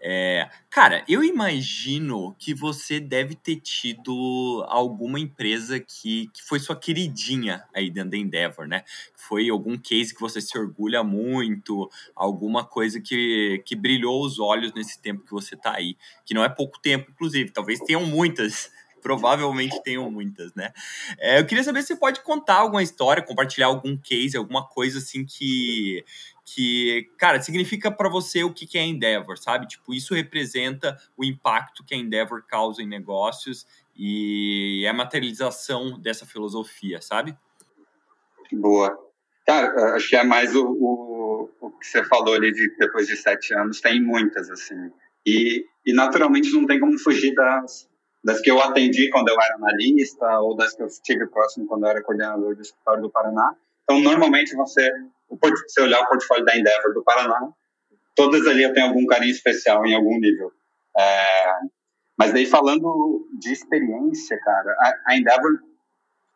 É, cara, eu imagino que você deve ter tido alguma empresa que, que foi sua queridinha aí dentro da Endeavor, né? Foi algum case que você se orgulha muito, alguma coisa que, que brilhou os olhos nesse tempo que você tá aí. Que não é pouco tempo, inclusive, talvez tenham muitas provavelmente tenham muitas, né? É, eu queria saber se você pode contar alguma história, compartilhar algum case, alguma coisa assim que, que cara, significa para você o que é Endeavor, sabe? Tipo, isso representa o impacto que a Endeavor causa em negócios e é a materialização dessa filosofia, sabe? Boa. Cara, acho que é mais o, o, o que você falou ali de depois de sete anos, tem muitas, assim. E, e naturalmente não tem como fugir das, das que eu atendi quando eu era analista ou das que eu estive próximo quando eu era coordenador do escritório do Paraná. Então, normalmente, você, se olhar o portfólio da Endeavor do Paraná, todas ali eu tenho algum carinho especial em algum nível. É, mas daí, falando de experiência, cara, a, a Endeavor,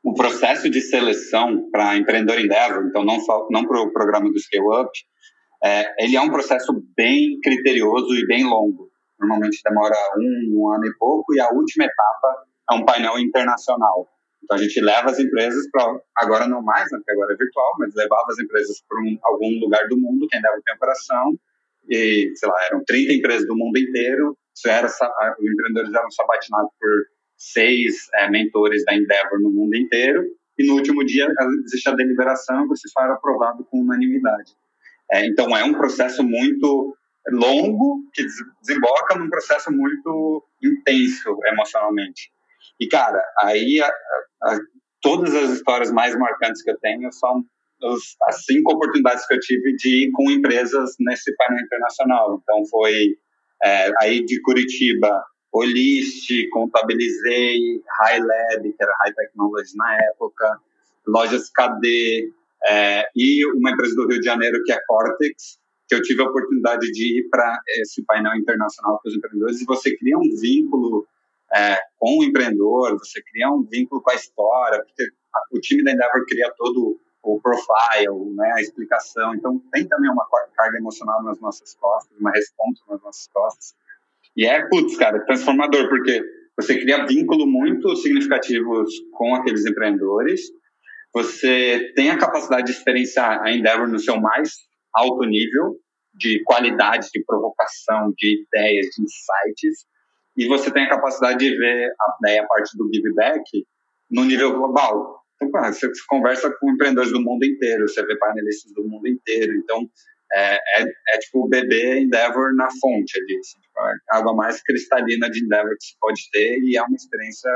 o processo de seleção para empreendedor Endeavor, então não, só, não para o programa do Scale Up, é, ele é um processo bem criterioso e bem longo normalmente demora um, um ano e pouco, e a última etapa é um painel internacional. Então a gente leva as empresas para, agora não mais, né, porque agora é virtual, mas levava as empresas para um, algum lugar do mundo, quem dava tem operação, e sei lá, eram 30 empresas do mundo inteiro, isso era, os empreendedores eram sabatinados por seis é, mentores da Endeavor no mundo inteiro, e no último dia existe a deliberação e você só era aprovado com unanimidade. É, então é um processo muito longo que desemboca num processo muito intenso emocionalmente. E, cara, aí a, a, todas as histórias mais marcantes que eu tenho são os, as cinco oportunidades que eu tive de ir com empresas nesse painel internacional. Então, foi é, aí de Curitiba, Olist, Contabilizei, High Lab, que era High Technology na época, Lojas KD, é, e uma empresa do Rio de Janeiro que é Cortex, que eu tive a oportunidade de ir para esse painel internacional com os empreendedores e você cria um vínculo é, com o empreendedor, você cria um vínculo com a história, porque o time da Endeavor cria todo o profile, né, a explicação, então tem também uma carga emocional nas nossas costas, uma resposta nas nossas costas. E é, putz, cara, transformador, porque você cria vínculos muito significativos com aqueles empreendedores, você tem a capacidade de experienciar a Endeavor no seu mais alto nível de qualidade, de provocação, de ideias, de insights, e você tem a capacidade de ver a, daí a parte do give back no nível global. Então, você conversa com empreendedores do mundo inteiro, você vê painelistas do mundo inteiro, então é, é, é tipo bebê Endeavor na fonte ali, assim, tipo, é a água mais cristalina de Endeavor que se pode ter e é uma experiência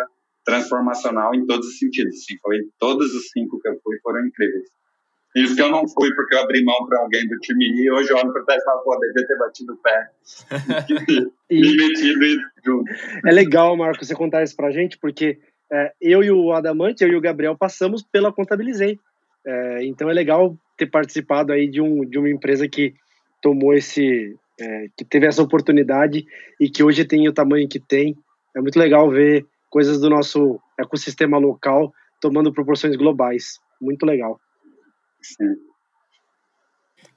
transformacional em todos os sentidos. Assim, foi todos os cinco que eu fui foram incríveis. Isso que eu não fui porque eu abri mão para alguém do time e hoje eu olho para trás e falo, pô, devia ter batido o pé. e, me metido junto. É legal, Marco, você contar isso para a gente, porque é, eu e o Adamante, eu e o Gabriel passamos pela Contabilizei. É, então é legal ter participado aí de, um, de uma empresa que tomou esse, é, que teve essa oportunidade e que hoje tem o tamanho que tem. É muito legal ver coisas do nosso ecossistema local tomando proporções globais. Muito legal.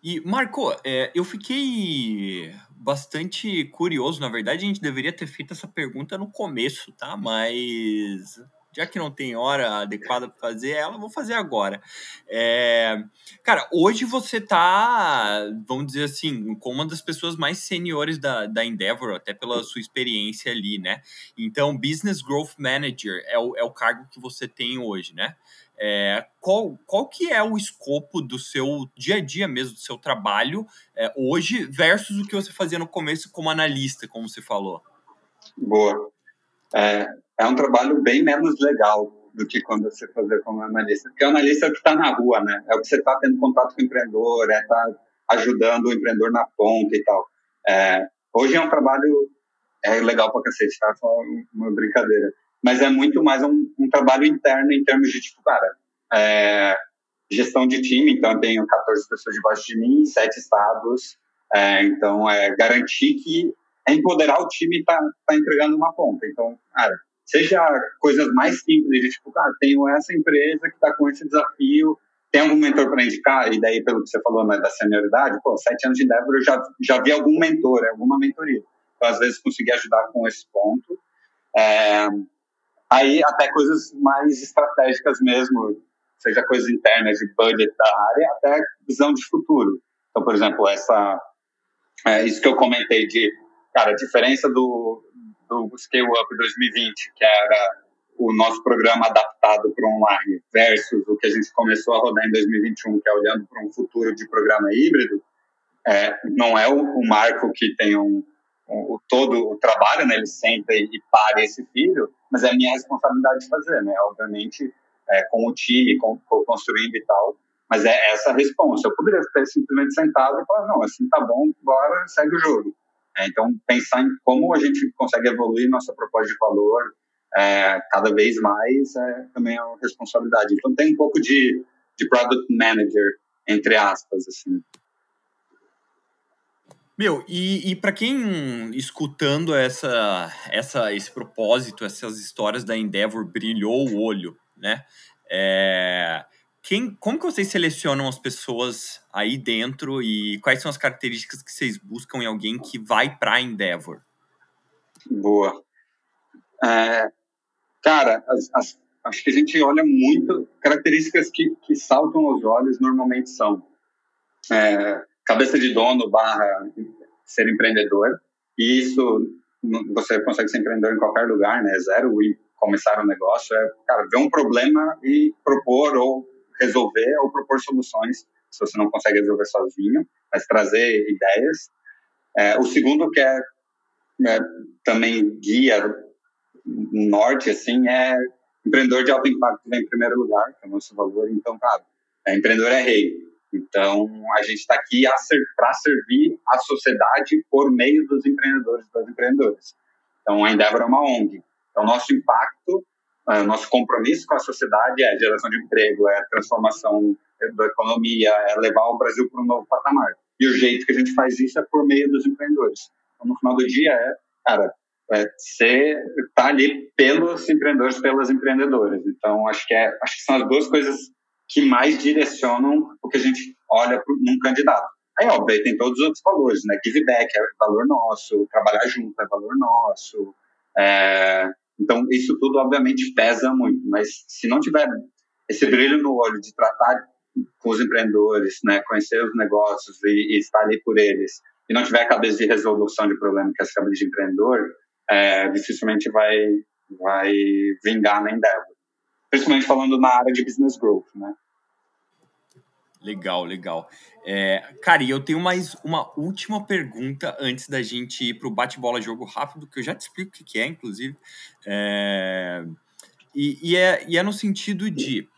E, Marco, é, eu fiquei bastante curioso. Na verdade, a gente deveria ter feito essa pergunta no começo, tá? Mas já que não tem hora adequada para fazer ela, vou fazer agora. É, cara, hoje você tá, vamos dizer assim, como uma das pessoas mais seniores da, da Endeavor, até pela sua experiência ali, né? Então, Business Growth Manager é o, é o cargo que você tem hoje, né? É, qual, qual que é o escopo do seu dia a dia mesmo, do seu trabalho é, hoje versus o que você fazia no começo como analista, como você falou? Boa. É, é um trabalho bem menos legal do que quando você fazer como analista. Porque o analista é o que está na rua, né? É o que você está tendo contato com o empreendedor, é tá ajudando o empreendedor na ponta e tal. É, hoje é um trabalho é legal pra cacete, tá? Só uma brincadeira. Mas é muito mais um, um trabalho interno em termos de, tipo, cara, é, gestão de time. Então, eu tenho 14 pessoas debaixo de mim, sete estados. É, então, é garantir que é empoderar o time e tá, tá entregando uma ponta. Então, cara, seja coisas mais simples, tipo, cara, tenho essa empresa que está com esse desafio, tem algum mentor para indicar? E daí, pelo que você falou né, da senioridade, pô, sete anos de Endeavor, eu já, já vi algum mentor, alguma mentoria. Então, às vezes, consegui ajudar com esse ponto. É, aí, até coisas mais estratégicas mesmo, seja coisas internas de budget da área, até visão de futuro. Então, por exemplo, essa, é, isso que eu comentei de, cara, a diferença do, do Scale Up 2020, que era o nosso programa adaptado para online, versus o que a gente começou a rodar em 2021, que é olhando para um futuro de programa híbrido, é, não é o, o, Marco que tem um, um, todo o trabalho, né? ele senta e, e pare esse filho, mas é minha responsabilidade de fazer, né? Obviamente, é, com o time, com, com, construindo e tal, mas é essa a resposta. Eu poderia ter simplesmente sentado e falar, não, assim tá bom, bora, segue o jogo. É, então, pensar em como a gente consegue evoluir nossa proposta de valor é, cada vez mais é, também é uma responsabilidade. Então, tem um pouco de, de product manager, entre aspas, assim. Meu, e, e para quem escutando essa, essa, esse propósito, essas histórias da Endeavor brilhou o olho, né? É, quem, como que vocês selecionam as pessoas aí dentro e quais são as características que vocês buscam em alguém que vai para Endeavor? Boa. É, cara, as, as, acho que a gente olha muito características que, que saltam aos olhos normalmente são é, cabeça de dono barra ser empreendedor e isso você consegue ser empreendedor em qualquer lugar, né? Zero e começar um negócio é, cara, ver um problema e propor ou resolver ou propor soluções, se você não consegue resolver sozinho, mas trazer ideias. É, o segundo que é, é, também guia norte, assim, é empreendedor de alto impacto vem em primeiro lugar, que é o nosso valor. Então, cara, é, empreendedor é rei. Então, a gente está aqui para servir a sociedade por meio dos empreendedores e das empreendedoras. Então, a Endeavor é uma ONG. Então, nosso impacto é, nosso compromisso com a sociedade é geração de emprego, é transformação da economia, é levar o Brasil para um novo patamar. E o jeito que a gente faz isso é por meio dos empreendedores. Então, no final do dia, é, cara, é ser, tá ali pelos empreendedores, pelas empreendedoras. Então, acho que, é, acho que são as duas coisas que mais direcionam o que a gente olha num candidato. Aí, óbvio, tem todos os outros valores, né? Give back é valor nosso, trabalhar junto é valor nosso, é, então, isso tudo, obviamente, pesa muito, mas se não tiver esse brilho no olho de tratar com os empreendedores, né, conhecer os negócios e, e estar ali por eles, e não tiver a cabeça de resolução de problema, que é essa cabeça de empreendedor, é, dificilmente vai, vai vingar na Endeavor. Principalmente falando na área de business growth, né? Legal, legal. É, cara, e eu tenho mais uma última pergunta antes da gente ir para o bate-bola jogo rápido, que eu já te explico o que é, inclusive. É, e, e, é, e é no sentido de,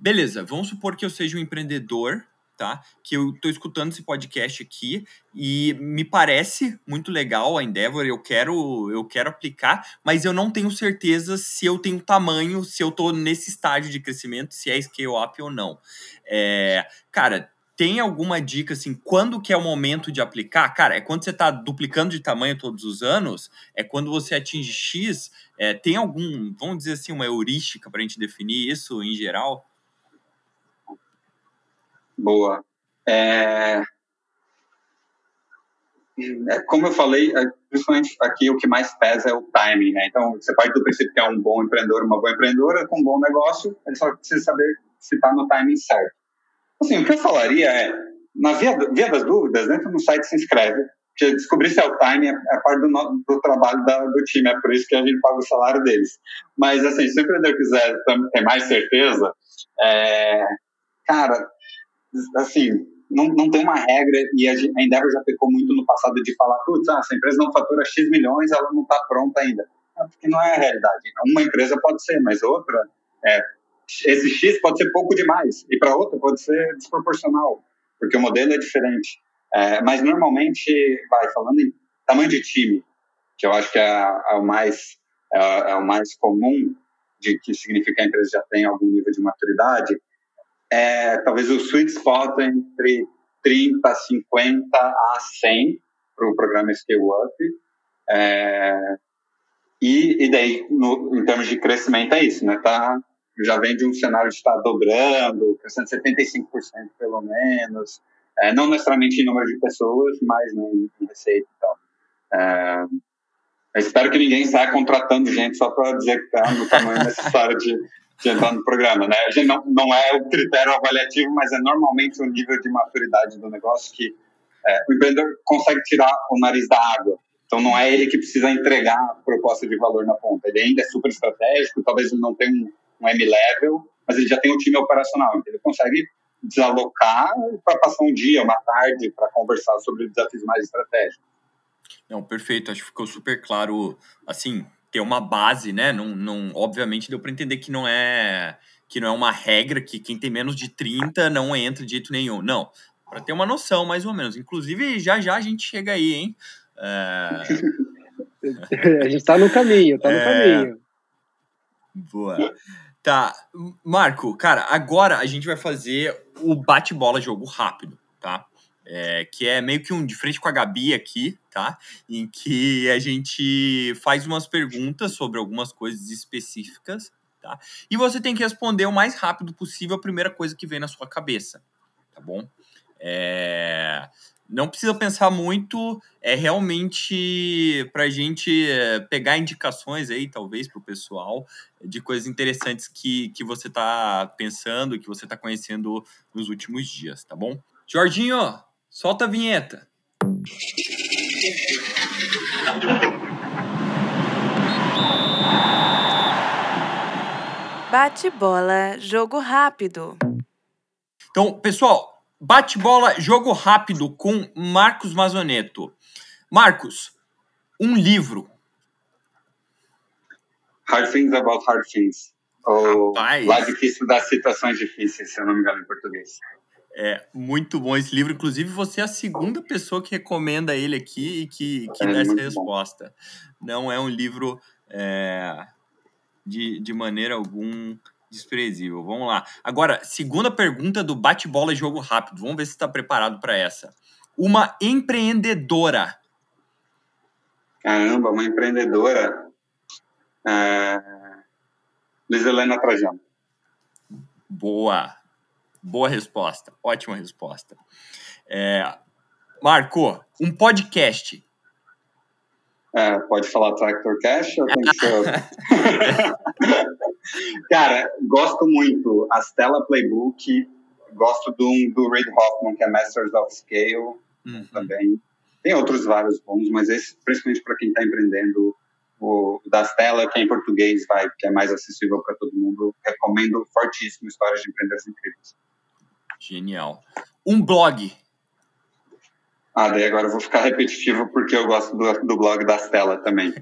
beleza, vamos supor que eu seja um empreendedor tá? Que eu tô escutando esse podcast aqui e me parece muito legal a Endeavor, eu quero eu quero aplicar, mas eu não tenho certeza se eu tenho tamanho, se eu tô nesse estágio de crescimento, se é scale up ou não. É, cara, tem alguma dica assim, quando que é o momento de aplicar? Cara, é quando você está duplicando de tamanho todos os anos? É quando você atinge X? É, tem algum, vamos dizer assim, uma heurística para a gente definir isso em geral? Boa. é, é, como eu falei, é, principalmente aqui o que mais pesa é o timing, né? Então, você parte do princípio que é um bom empreendedor, uma boa empreendedora com um bom negócio, ele só precisa saber se está no timing certo. Assim, o que eu falaria é, na via, via das dúvidas, dentro do site se inscreve, porque descobrir se é o timing é, é parte do, do trabalho da, do time, é por isso que a gente paga o salário deles. Mas, assim, se o empreendedor quiser ter mais certeza, é, cara, assim, não, não tem uma regra, e a, a Endeavor já pecou muito no passado de falar, putz, ah, essa empresa não fatura X milhões, ela não está pronta ainda. Porque não é a realidade. Uma empresa pode ser, mas outra, é, esse X pode ser pouco demais, e para outra pode ser desproporcional, porque o modelo é diferente. É, mas normalmente, vai, falando em tamanho de time, que eu acho que é, é o, mais, é, é, o mais comum, de que significa que a empresa já tem algum nível de maturidade, é talvez o sweet spot entre 30, 50 a 100 para o programa Scale Up. É, e, e daí, no, em termos de crescimento, é isso, né? Tá, já vem de um cenário de estar dobrando, crescendo 75% pelo menos, é, não necessariamente em número de pessoas, mas né, em receita e tal. É, espero que ninguém saia contratando gente só para dizer que está no tamanho necessário de, entrar no programa, né? A gente não, não é o critério avaliativo, mas é normalmente o nível de maturidade do negócio que é, o empreendedor consegue tirar o nariz da água. Então não é ele que precisa entregar a proposta de valor na ponta. Ele ainda é super estratégico, talvez ele não tenha um, um M-level, mas ele já tem um time operacional. Então ele consegue desalocar para passar um dia, uma tarde, para conversar sobre desafios mais estratégicos. Não, perfeito. Acho que ficou super claro, assim, ter uma base, né? Não, não, obviamente deu para entender que não é que não é uma regra que quem tem menos de 30 não entra de jeito nenhum. Não, para ter uma noção, mais ou menos. Inclusive, já já a gente chega aí, hein? É... a gente está no caminho, está no é... caminho. Boa. Tá, Marco, cara, agora a gente vai fazer o bate-bola jogo rápido, tá? É, que é meio que um de frente com a Gabi aqui, tá? Em que a gente faz umas perguntas sobre algumas coisas específicas, tá? E você tem que responder o mais rápido possível a primeira coisa que vem na sua cabeça, tá bom? É, não precisa pensar muito, é realmente para a gente é, pegar indicações aí, talvez, para o pessoal, de coisas interessantes que, que você está pensando, que você está conhecendo nos últimos dias, tá bom? Jorginho, Solta a vinheta. Bate-bola, jogo rápido. Então, pessoal, bate-bola, jogo rápido com Marcos Mazoneto. Marcos, um livro. Hard Things About Hard Things. Ou Lá Difícil das Situações Difíceis, se eu não me engano em português. É muito bom esse livro. Inclusive, você é a segunda pessoa que recomenda ele aqui e que, que é dá essa resposta. Bom. Não é um livro é, de, de maneira algum desprezível. Vamos lá. Agora, segunda pergunta do bate-bola e jogo rápido. Vamos ver se está preparado para essa. Uma empreendedora. Caramba, uma empreendedora. É... Luiz Helena Trajano. Boa. Boa resposta, ótima resposta. É, Marco, um podcast. É, pode falar Tractor Cash ou tem que ser Cara, gosto muito. A Stella Playbook, gosto do, do Reid Hoffman, que é Masters of Scale, uhum. também. Tem outros vários bons, mas esse, principalmente para quem está empreendendo, o da Stella, que é em português, vai, que é mais acessível para todo mundo, recomendo fortíssimo Histórias de Empreendedores Incríveis. Genial. Um blog. Ah, daí agora eu vou ficar repetitivo porque eu gosto do, do blog da Stella também.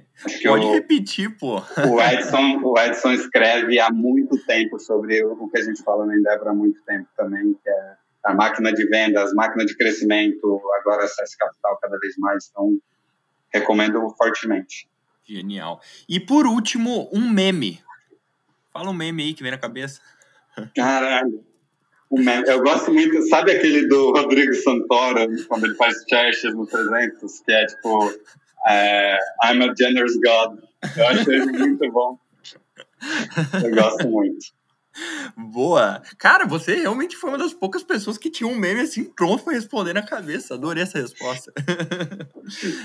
Pode repetir, pô. O Edson, o Edson escreve há muito tempo sobre o que a gente fala na Endeavor há muito tempo também, que é a máquina de vendas, máquina de crescimento, agora acesso capital cada vez mais. Então, recomendo fortemente. Genial. E por último, um meme. Fala um meme aí que vem na cabeça. Caralho. Eu gosto muito, sabe aquele do Rodrigo Santoro, quando ele faz Churches no 300, que é tipo, é, I'm a generous God. Eu acho ele muito bom. Eu gosto muito. Boa! Cara, você realmente foi uma das poucas pessoas que tinha um meme assim pronto para responder na cabeça. Adorei essa resposta.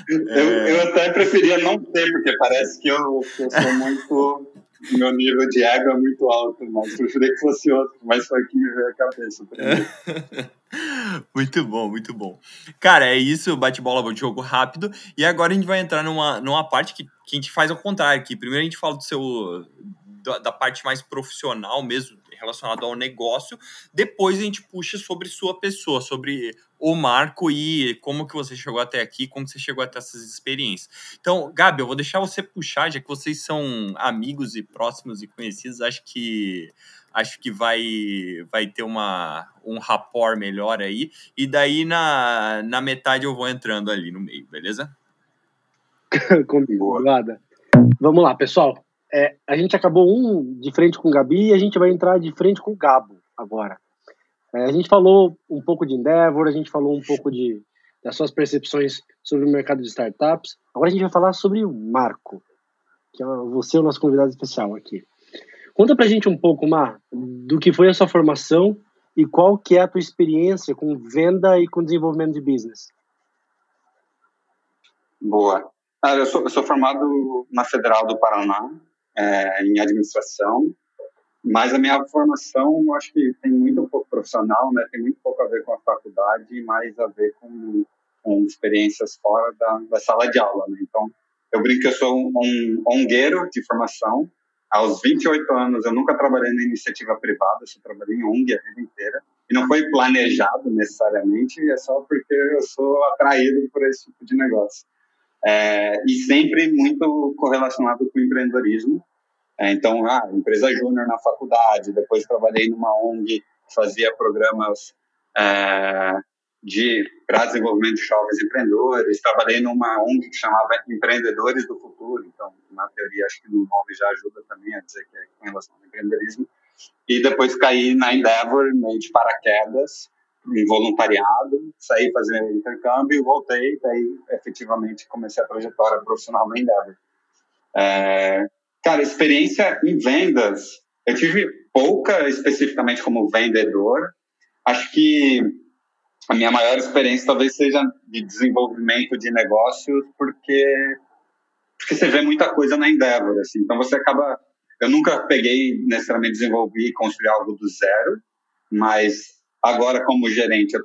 eu, é... eu até preferia não ter, porque parece que eu, que eu sou muito. Meu nível de ego é muito alto, mas preferia que fosse outro, mas foi que me veio à cabeça. muito bom, muito bom. Cara, é isso, bate-bola jogo rápido. E agora a gente vai entrar numa, numa parte que, que a gente faz ao contrário aqui. Primeiro a gente fala do seu da, da parte mais profissional mesmo, relacionado ao negócio. Depois a gente puxa sobre sua pessoa, sobre o Marco e como que você chegou até aqui, como você chegou até essas experiências. Então, Gabi, eu vou deixar você puxar, já que vocês são amigos e próximos e conhecidos, acho que acho que vai vai ter uma um rapport melhor aí. E daí na, na metade eu vou entrando ali no meio, beleza? Combinada. Vamos lá, pessoal é, a gente acabou um de frente com o Gabi e a gente vai entrar de frente com o Gabo agora. É, a gente falou um pouco de Endeavor, a gente falou um pouco de, das suas percepções sobre o mercado de startups. Agora a gente vai falar sobre o Marco, que é você é o nosso convidado especial aqui. Conta pra gente um pouco, Mar, do que foi a sua formação e qual que é a tua experiência com venda e com desenvolvimento de business. Boa. Ah, eu, sou, eu sou formado na Federal do Paraná, é, em administração, mas a minha formação, eu acho que tem muito pouco profissional, né? Tem muito pouco a ver com a faculdade, mais a ver com, com experiências fora da, da, sala de aula, né? Então, eu brinco que eu sou um, um ongueiro de formação. Aos 28 anos, eu nunca trabalhei na iniciativa privada, eu trabalhei em ONG a vida inteira. E não foi planejado necessariamente, é só porque eu sou atraído por esse tipo de negócio. É, e sempre muito correlacionado com o empreendedorismo. É, então, ah, empresa júnior na faculdade, depois trabalhei numa ONG fazia programas é, de para desenvolvimento de jovens empreendedores, trabalhei numa ONG que chamava Empreendedores do Futuro, então, na teoria, acho que no nome já ajuda também a dizer que é com relação ao empreendedorismo, e depois caí na Endeavor, meio de paraquedas, em voluntariado, saí fazendo intercâmbio, voltei, daí efetivamente comecei a trajetória profissional na Endeavor. É, Cara, experiência em vendas. Eu tive pouca especificamente como vendedor. Acho que a minha maior experiência talvez seja de desenvolvimento de negócios, porque porque você vê muita coisa na Endeavor, assim. Então você acaba eu nunca peguei necessariamente desenvolver e construir algo do zero, mas agora como gerente eu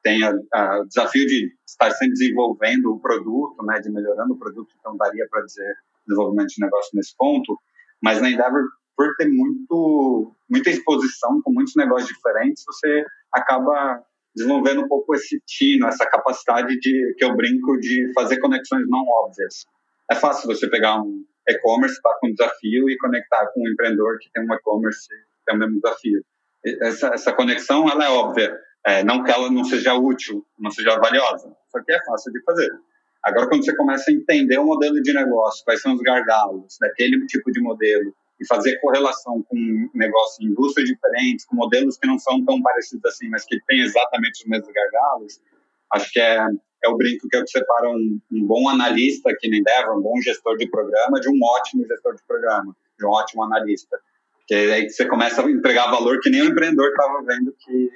tenho o desafio de estar sempre desenvolvendo o produto, né, de melhorando o produto, então daria para dizer desenvolvimento de negócio nesse ponto, mas na Endeavor, por ter muito, muita exposição com muitos negócios diferentes, você acaba desenvolvendo um pouco esse tino, essa capacidade de que eu brinco de fazer conexões não óbvias. É fácil você pegar um e-commerce, estar tá com um desafio e conectar com um empreendedor que tem um e-commerce que tem o mesmo desafio. Essa, essa conexão, ela é óbvia. É, não que ela não seja útil, não seja valiosa, só que é fácil de fazer. Agora, quando você começa a entender o modelo de negócio, quais são os gargalos daquele tipo de modelo, e fazer correlação com negócios em indústrias diferentes, com modelos que não são tão parecidos assim, mas que têm exatamente os mesmos gargalos, acho que é, é o brinco que, que separa um, um bom analista aqui no Endeavor, um bom gestor de programa, de um ótimo gestor de programa, de um ótimo analista. Porque aí você começa a entregar valor que nem o empreendedor estava vendo que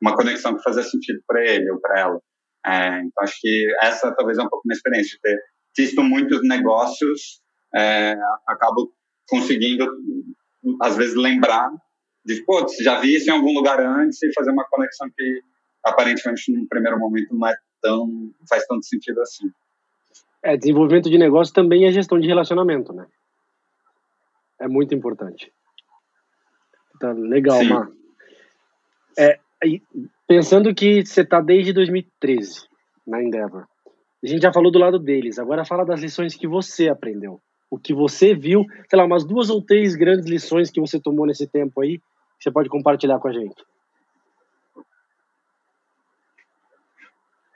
uma conexão que fazia sentido para ele ou para ela. É, então, acho que essa talvez é um pouco minha experiência, ter visto muitos negócios, é, acabo conseguindo, às vezes, lembrar de, pô, já vi isso em algum lugar antes e fazer uma conexão que, aparentemente, no primeiro momento, não é tão, não faz tanto sentido assim. É, desenvolvimento de negócio também é gestão de relacionamento, né? É muito importante. Tá legal, Mar. É, pensando que você está desde 2013 na Endeavor, a gente já falou do lado deles, agora fala das lições que você aprendeu. O que você viu, sei lá, umas duas ou três grandes lições que você tomou nesse tempo aí, que você pode compartilhar com a gente.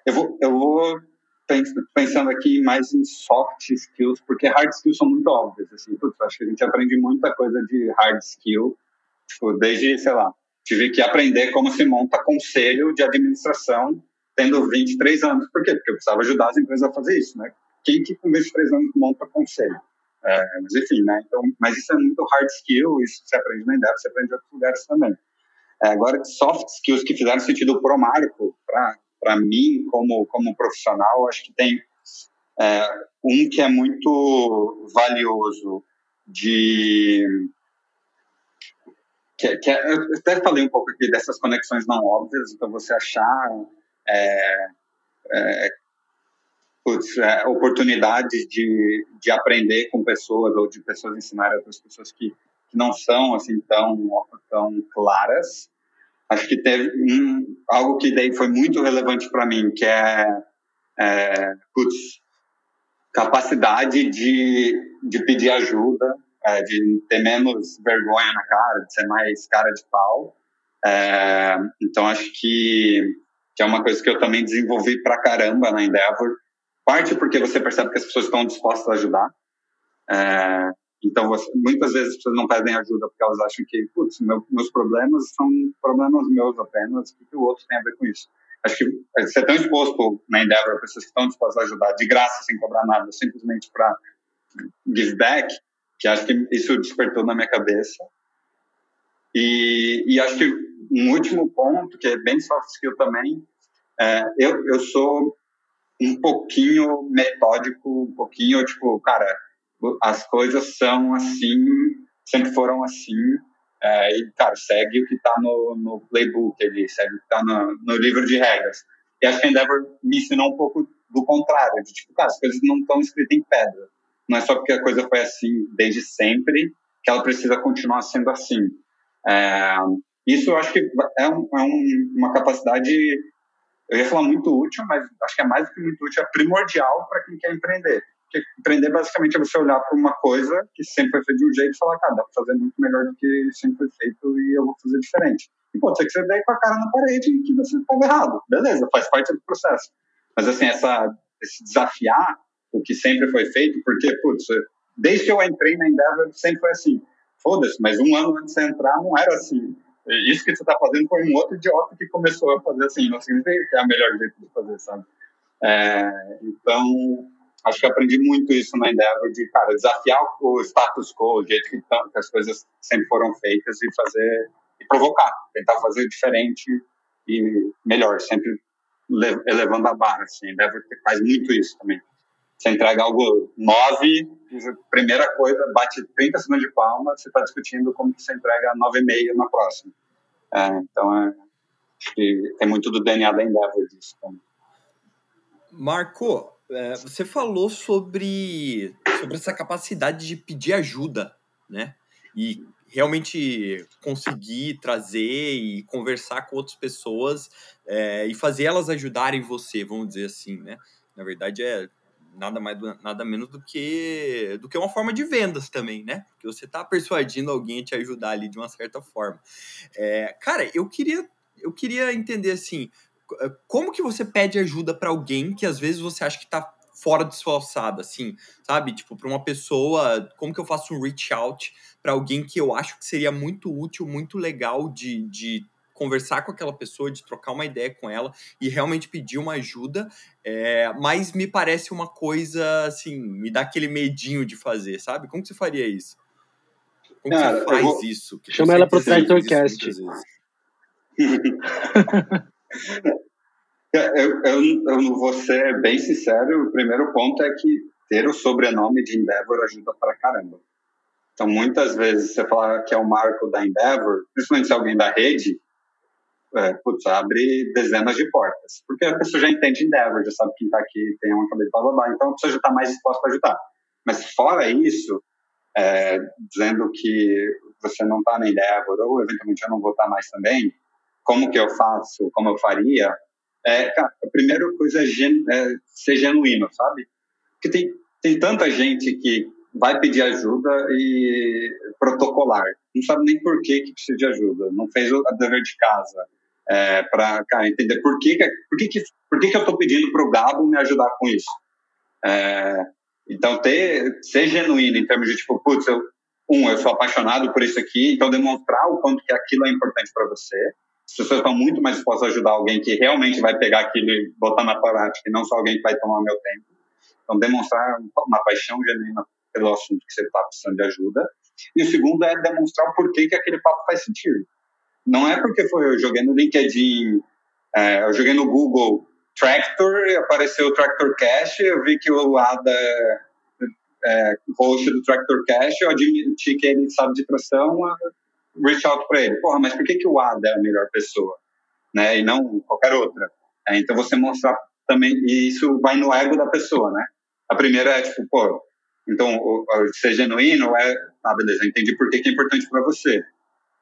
Eu vou, eu vou pensando aqui mais em soft skills, porque hard skills são muito óbvias. Assim, putz, acho que a gente aprende muita coisa de hard skill, tipo, desde, sei lá, tive que aprender como se monta conselho de administração tendo 23 anos. Por quê? Porque eu precisava ajudar as empresas a fazer isso, né? Quem que com 23 anos monta conselho? É, mas enfim, né? Então, mas isso é muito hard skill, isso você aprende na Endeavor, você aprende em outros lugares também. É, agora, soft skills que fizeram sentido pro Marco, para mim, como, como profissional, acho que tem é, um que é muito valioso de que, que é, eu até falei um pouco aqui dessas conexões não óbvias, então você achar é, é, putz, é, oportunidades de, de aprender com pessoas ou de pessoas ensinarem outras pessoas que, que não são assim tão, tão claras. Acho que teve um, algo que daí foi muito relevante para mim, que é, é putz, capacidade de, de pedir ajuda, é, de ter menos vergonha na cara, de ser mais cara de pau. É, então, acho que, que é uma coisa que eu também desenvolvi pra caramba na Endeavor. Parte porque você percebe que as pessoas estão dispostas a ajudar. É, então, você, muitas vezes as pessoas não pedem ajuda porque elas acham que, putz, meu, meus problemas são problemas meus apenas, o que o outro tem a ver com isso? Acho que você é tão exposto na Endeavor, pessoas que estão dispostas a ajudar de graça, sem cobrar nada, simplesmente para give back, que acho que isso despertou na minha cabeça. E, e acho que um último ponto, que é bem soft skill também, é, eu, eu sou um pouquinho metódico, um pouquinho, tipo, cara, as coisas são assim, sempre foram assim, é, e, cara, segue o que está no, no playbook ali, segue o que está no, no livro de regras. E acho que a Endeavor me ensinou um pouco do contrário, de tipo, cara, as coisas não estão escritas em pedra não é só porque a coisa foi assim desde sempre que ela precisa continuar sendo assim. É, isso eu acho que é, um, é um, uma capacidade, eu ia falar muito útil, mas acho que é mais do que muito útil, é primordial para quem quer empreender. Porque empreender basicamente é você olhar para uma coisa que sempre foi feita de um jeito e falar, cara, dá para fazer muito melhor do que sempre foi feito e eu vou fazer diferente. E pode ser que você dê com a cara na parede e que você estava errado. Beleza, faz parte do processo. Mas assim, essa, esse desafiar o que sempre foi feito, porque, putz, desde que eu entrei na Endeavor, sempre foi assim. Foda-se, mas um ano antes de entrar não era assim. Isso que você está fazendo foi um outro idiota que começou a fazer assim. Não significa que é a melhor jeito de fazer, sabe? É, então, acho que aprendi muito isso na Endeavor, de, cara, desafiar o status quo, o jeito que, que as coisas sempre foram feitas e fazer, e provocar, tentar fazer diferente e melhor, sempre elevando a barra, assim. Endeavor faz muito isso também. Você entrega algo 9, primeira coisa, bate 30 segundos de palma, você está discutindo como que você entrega 9,5 na próxima. É, então, é, tem muito do DNA da Endeavor disso também. Marco, é, você falou sobre, sobre essa capacidade de pedir ajuda, né? E realmente conseguir trazer e conversar com outras pessoas é, e fazer elas ajudarem você, vamos dizer assim, né? Na verdade, é nada mais nada menos do que do que uma forma de vendas também, né? Que você está persuadindo alguém a te ajudar ali de uma certa forma. É, cara, eu queria eu queria entender assim, como que você pede ajuda para alguém que às vezes você acha que está fora de sua alçada, assim, sabe? Tipo, para uma pessoa, como que eu faço um reach out para alguém que eu acho que seria muito útil, muito legal de, de conversar com aquela pessoa, de trocar uma ideia com ela e realmente pedir uma ajuda, é, mas me parece uma coisa, assim, me dá aquele medinho de fazer, sabe? Como que você faria isso? Como Cara, você faz vou... isso? Que Chama ela pro Traitorcast. eu, eu, eu vou ser bem sincero, o primeiro ponto é que ter o sobrenome de Endeavor ajuda pra caramba. Então, muitas vezes, você falar que é o marco da Endeavor, principalmente se é alguém da rede, é, putz, abre dezenas de portas. Porque a pessoa já entende Endeavor, já sabe quem está aqui, tem uma cabeça, blá, blá, blá, então a pessoa já está mais disposta a ajudar. Mas fora isso, é, dizendo que você não está na Endeavor, ou eventualmente eu não vou estar tá mais também, como que eu faço, como eu faria, é, cara, a primeira coisa é, é ser genuíno, sabe? Porque tem, tem tanta gente que vai pedir ajuda e protocolar. Não sabe nem por que, que precisa de ajuda, não fez o dever de casa é, para entender por que, por que, que, por que, que eu estou pedindo para o Gabo me ajudar com isso. É, então, ter, ser genuíno em termos de, tipo, putz, eu, um, eu sou apaixonado por isso aqui, então demonstrar o quanto que aquilo é importante para você. As pessoas estão muito mais dispostas a ajudar alguém que realmente vai pegar aquilo e botar na prática, e não só alguém que vai tomar meu tempo. Então, demonstrar uma paixão genuína pelo assunto que você está precisando de ajuda. E o segundo é demonstrar o porquê que aquele papo faz sentido. Não é porque foi eu joguei no LinkedIn, é, eu joguei no Google Tractor, apareceu o Tractor Cash, eu vi que o Ada é, host do Tractor Cash, eu admiti que ele sabe de tração, reach out para ele. Porra, mas por que, que o Ada é a melhor pessoa? Né? E não qualquer outra. É, então você mostrar também, e isso vai no ego da pessoa, né? A primeira é tipo, pô, então ser genuíno é, ah, beleza, entendi por que, que é importante para você.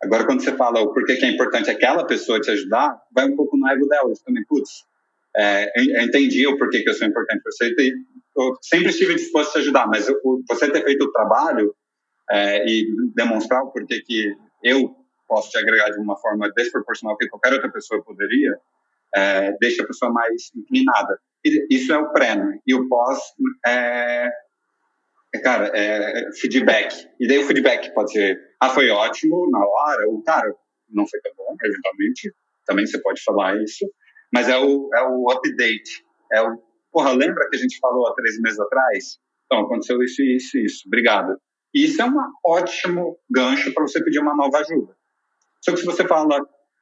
Agora, quando você fala o porquê que é importante aquela pessoa te ajudar, vai um pouco no ego dela. também, putz, é, eu entendi o porquê que eu sou importante para você. Eu sempre estive disposto a te ajudar, mas eu, você ter feito o trabalho é, e demonstrar o porquê que eu posso te agregar de uma forma desproporcional que qualquer outra pessoa poderia, é, deixa a pessoa mais inclinada. Isso é o pré, né? E o pós é, cara, é feedback. E daí o feedback pode ser, ah, foi ótimo na hora, ou, cara, não foi tão bom, eventualmente. Também você pode falar isso. Mas é o, é o update. É o, porra, lembra que a gente falou há três meses atrás? Então, aconteceu isso, isso, isso. Obrigado. E isso é um ótimo gancho para você pedir uma nova ajuda. Só que se você fala,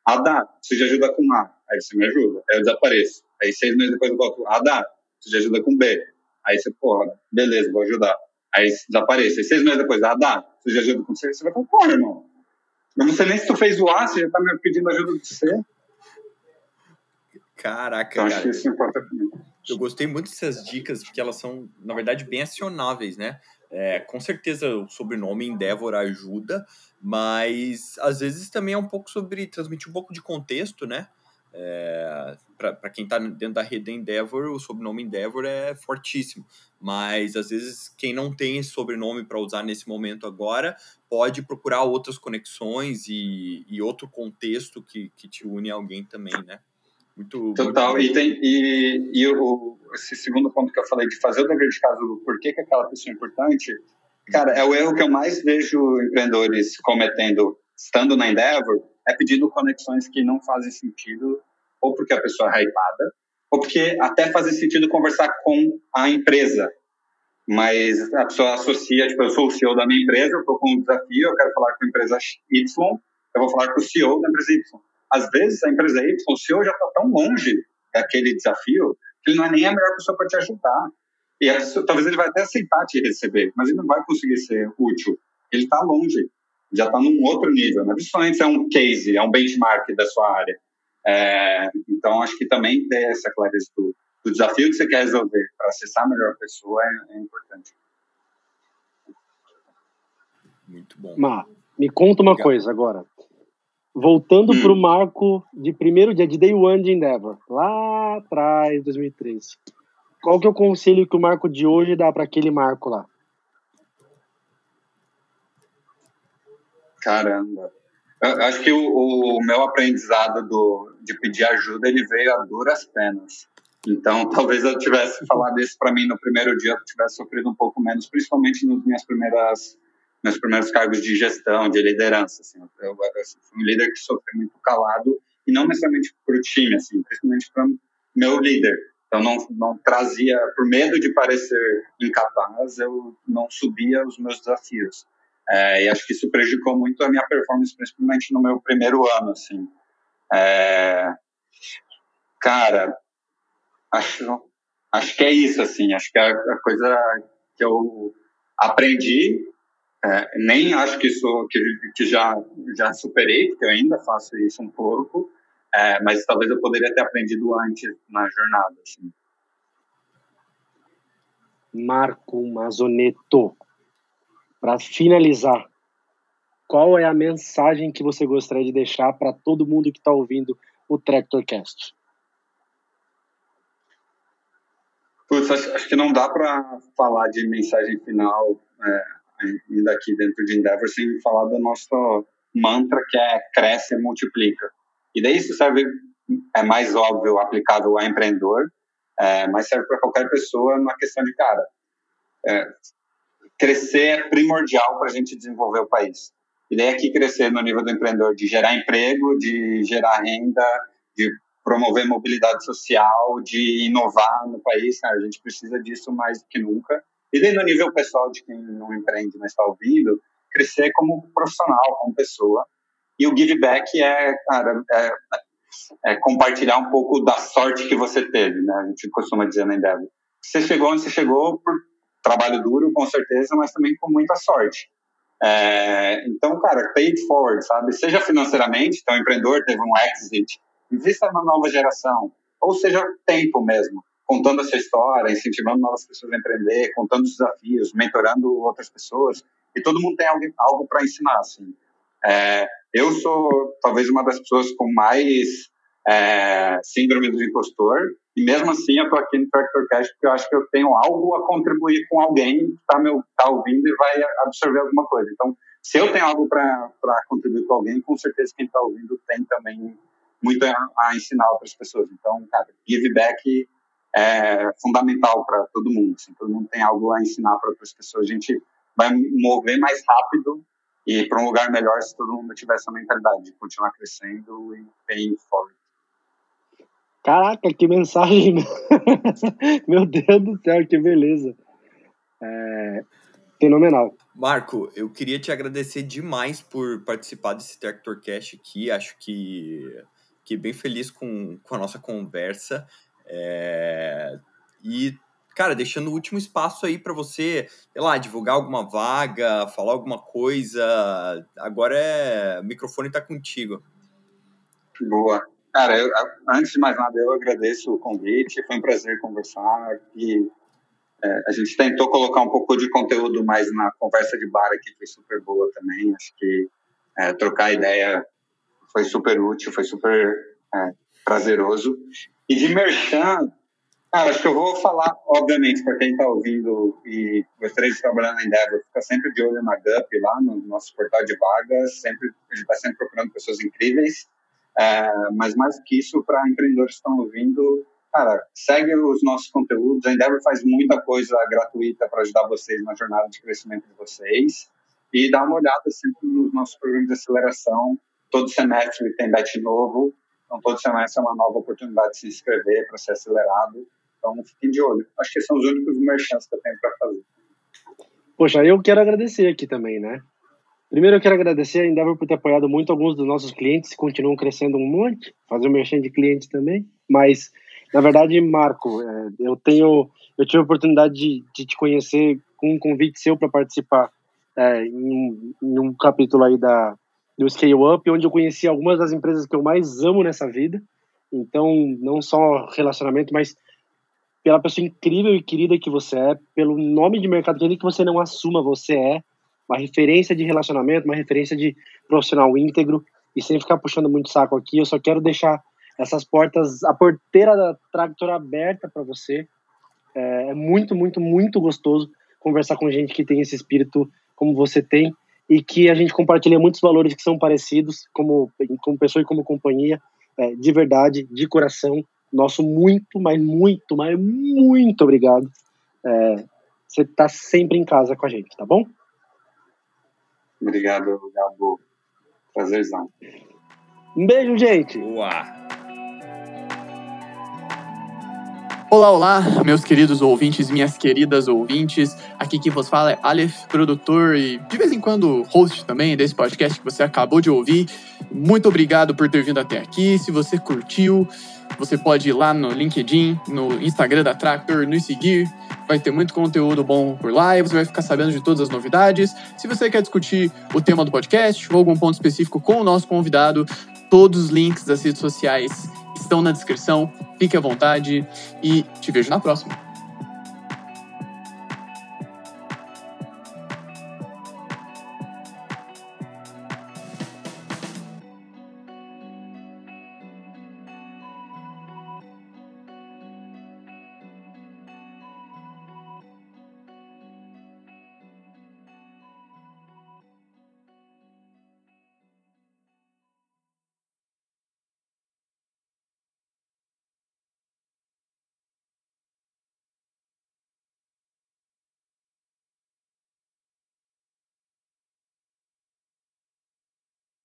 ah, dá, você já ajuda com A, aí você me ajuda, aí eu desapareço. Aí seis meses depois eu volto, ah, dá, você já ajuda com B. Aí você, porra, beleza, vou ajudar. Aí desaparece. Aí seis meses depois, ah, dá, você já ajuda com C, você vai falar, porra, irmão. Eu não sei nem se tu fez o A, você já tá me pedindo ajuda do C. Caraca, então, cara. Acho que isso importa Eu gostei muito dessas dicas, porque elas são, na verdade, bem acionáveis, né? É, com certeza o sobrenome Endeavor ajuda, mas às vezes também é um pouco sobre transmitir um pouco de contexto, né? É, para quem está dentro da rede Endeavor, o sobrenome Endeavor é fortíssimo. Mas às vezes quem não tem esse sobrenome para usar nesse momento agora pode procurar outras conexões e, e outro contexto que, que te une a alguém também, né? Muito, Total, muito... e, tem, e, e o, esse segundo ponto que eu falei, de fazer o dever de casa do porquê que aquela pessoa é importante, cara, é o erro que eu mais vejo empreendedores cometendo estando na Endeavor, é pedindo conexões que não fazem sentido, ou porque a pessoa é hypada, ou porque até faz sentido conversar com a empresa, mas a pessoa associa, tipo, eu sou o CEO da minha empresa, eu estou com um desafio, eu quero falar com a empresa Y, eu vou falar com o CEO da empresa Y às vezes a empresa Y, o senhor já está tão longe daquele desafio que ele não é nem a melhor pessoa para te ajudar. E pessoa, talvez ele vai até aceitar te receber, mas ele não vai conseguir ser útil. Ele está longe, já está num outro nível, né? principalmente se é um case, é um benchmark da sua área. É, então, acho que também ter essa clareza do, do desafio que você quer resolver para acessar a melhor pessoa é, é importante. Muito bom. Má, me conta uma Obrigado. coisa agora. Voltando hum. para o marco de primeiro dia de Day One de Endeavor, lá atrás, 2013. Qual que é o conselho que o marco de hoje dá para aquele marco lá? Caramba. Acho que o, o, meu aprendizado do, de pedir ajuda ele veio a duras penas. Então, talvez eu tivesse falado isso para mim no primeiro dia, eu tivesse sofrido um pouco menos, principalmente nas minhas primeiras meus primeiros cargos de gestão, de liderança. Assim, eu, eu, eu fui um líder que sofreu muito calado e não necessariamente para o time, assim, principalmente para meu líder. Então não, não trazia, por medo de parecer incapaz, eu não subia os meus desafios. É, e acho que isso prejudicou muito a minha performance, principalmente no meu primeiro ano, assim. É, cara, acho, acho que é isso, assim. Acho que a, a coisa que eu aprendi é, nem acho que isso que, que já já superei, porque eu ainda faço isso um pouco, é, mas talvez eu poderia ter aprendido antes na jornada. Assim. Marco Mazoneto, para finalizar, qual é a mensagem que você gostaria de deixar para todo mundo que está ouvindo o Tractorcast? Putz, acho, acho, que não dá para falar de mensagem final é, ainda aqui dentro de Endeavor, sem falar do nosso mantra que é cresce e multiplica. E daí isso serve, é mais óbvio, aplicável a empreendedor, é, mas serve para qualquer pessoa na questão de, cara, é, crescer é primordial para a gente desenvolver o país. E daí aqui crescer no nível do empreendedor, de gerar emprego, de gerar renda, de promover mobilidade social, de inovar no país, cara, a gente precisa disso mais do que nunca. E daí no nível pessoal de quem não empreende, mas está ouvindo, crescer como profissional, como pessoa. E o give back é, cara, é, é compartilhar um pouco da sorte que você teve, né? A gente costuma dizer na Endeavor. Você chegou onde você chegou por trabalho duro, com certeza, mas também com muita sorte. É, então, cara, pay it forward, sabe? Seja financeiramente, então o empreendedor teve um exit, invista na nova geração, ou seja, tempo mesmo, contando a sua história, incentivando novas pessoas a empreender, contando os desafios, mentorando outras pessoas, e todo mundo tem algo, algo para ensinar, assim. É, eu sou talvez uma das pessoas com mais é, síndrome do impostor, e mesmo assim eu tô aqui no Tractor Cash porque eu acho que eu tenho algo a contribuir com alguém que está tá ouvindo e vai absorver alguma coisa. Então, se eu tenho algo para contribuir com alguém, com certeza quem está ouvindo tem também muito a, a, ensinar outras pessoas. Então, cara, give back é fundamental para todo mundo. Assim, todo mundo tem algo a ensinar para outras pessoas. A gente vai mover mais rápido e para um lugar melhor se todo mundo tiver essa mentalidade de continuar crescendo e paying forward. Caraca, que mensagem! Meu Deus do céu, que beleza! É... Fenomenal. Marco, eu queria te agradecer demais por participar desse Tractor Cash aqui. Acho que, que bem feliz com, com a nossa conversa. É... E, cara, deixando o último espaço aí para você, sei lá, divulgar alguma vaga, falar alguma coisa. Agora é. O microfone está contigo. Boa. Cara, eu, antes de mais nada, eu agradeço o convite, foi um prazer conversar e é, a gente tentou colocar um pouco de conteúdo mais na conversa de bar aqui, foi super boa também, acho que é, trocar ideia foi super útil, foi super é, prazeroso. E de merchan, cara, acho que eu vou falar, obviamente, para quem está ouvindo e gostaria de trabalhar na Endeavor, fica sempre de olho na GUP lá, no nosso portal de vagas, sempre, a gente está sempre procurando pessoas incríveis. É, mas mais do que isso, para empreendedores que estão ouvindo, cara, segue os nossos conteúdos. A Endeavor faz muita coisa gratuita para ajudar vocês na jornada de crescimento de vocês. E dá uma olhada sempre nos nossos programas de aceleração. Todo semestre tem bet novo. Então, todo semestre é uma nova oportunidade de se inscrever para ser acelerado. Então, fiquem de olho. Acho que são os únicos merchants que eu tenho para fazer. Poxa, eu quero agradecer aqui também, né? Primeiro eu quero agradecer a Endeavor por ter apoiado muito alguns dos nossos clientes, que continuam crescendo um monte, fazer um merchan de clientes também, mas na verdade, Marco, é, eu tenho, eu tive a oportunidade de, de te conhecer com um convite seu para participar é, em, em, um capítulo aí da do Scale Up, onde eu conheci algumas das empresas que eu mais amo nessa vida. Então, não só relacionamento, mas pela pessoa incrível e querida que você é, pelo nome de mercado que você não assuma, você é uma referência de relacionamento, uma referência de profissional íntegro e sem ficar puxando muito saco aqui, eu só quero deixar essas portas, a porteira da Tractor aberta para você. É, é muito, muito, muito gostoso conversar com gente que tem esse espírito como você tem e que a gente compartilha muitos valores que são parecidos como, como pessoa e como companhia, é, de verdade, de coração. Nosso muito, mas muito, mas muito obrigado. É, você está sempre em casa com a gente, tá bom? Obrigado, Gabo. Prazerzão. Um beijo, gente. Uau. Olá, olá, meus queridos ouvintes, minhas queridas ouvintes. Aqui quem vos fala é Aleph, produtor e de vez em quando host também desse podcast que você acabou de ouvir. Muito obrigado por ter vindo até aqui. Se você curtiu, você pode ir lá no LinkedIn, no Instagram da Tractor, nos seguir. Vai ter muito conteúdo bom por lá e você vai ficar sabendo de todas as novidades. Se você quer discutir o tema do podcast ou algum ponto específico com o nosso convidado, todos os links das redes sociais estão na descrição. Fique à vontade e te vejo na próxima.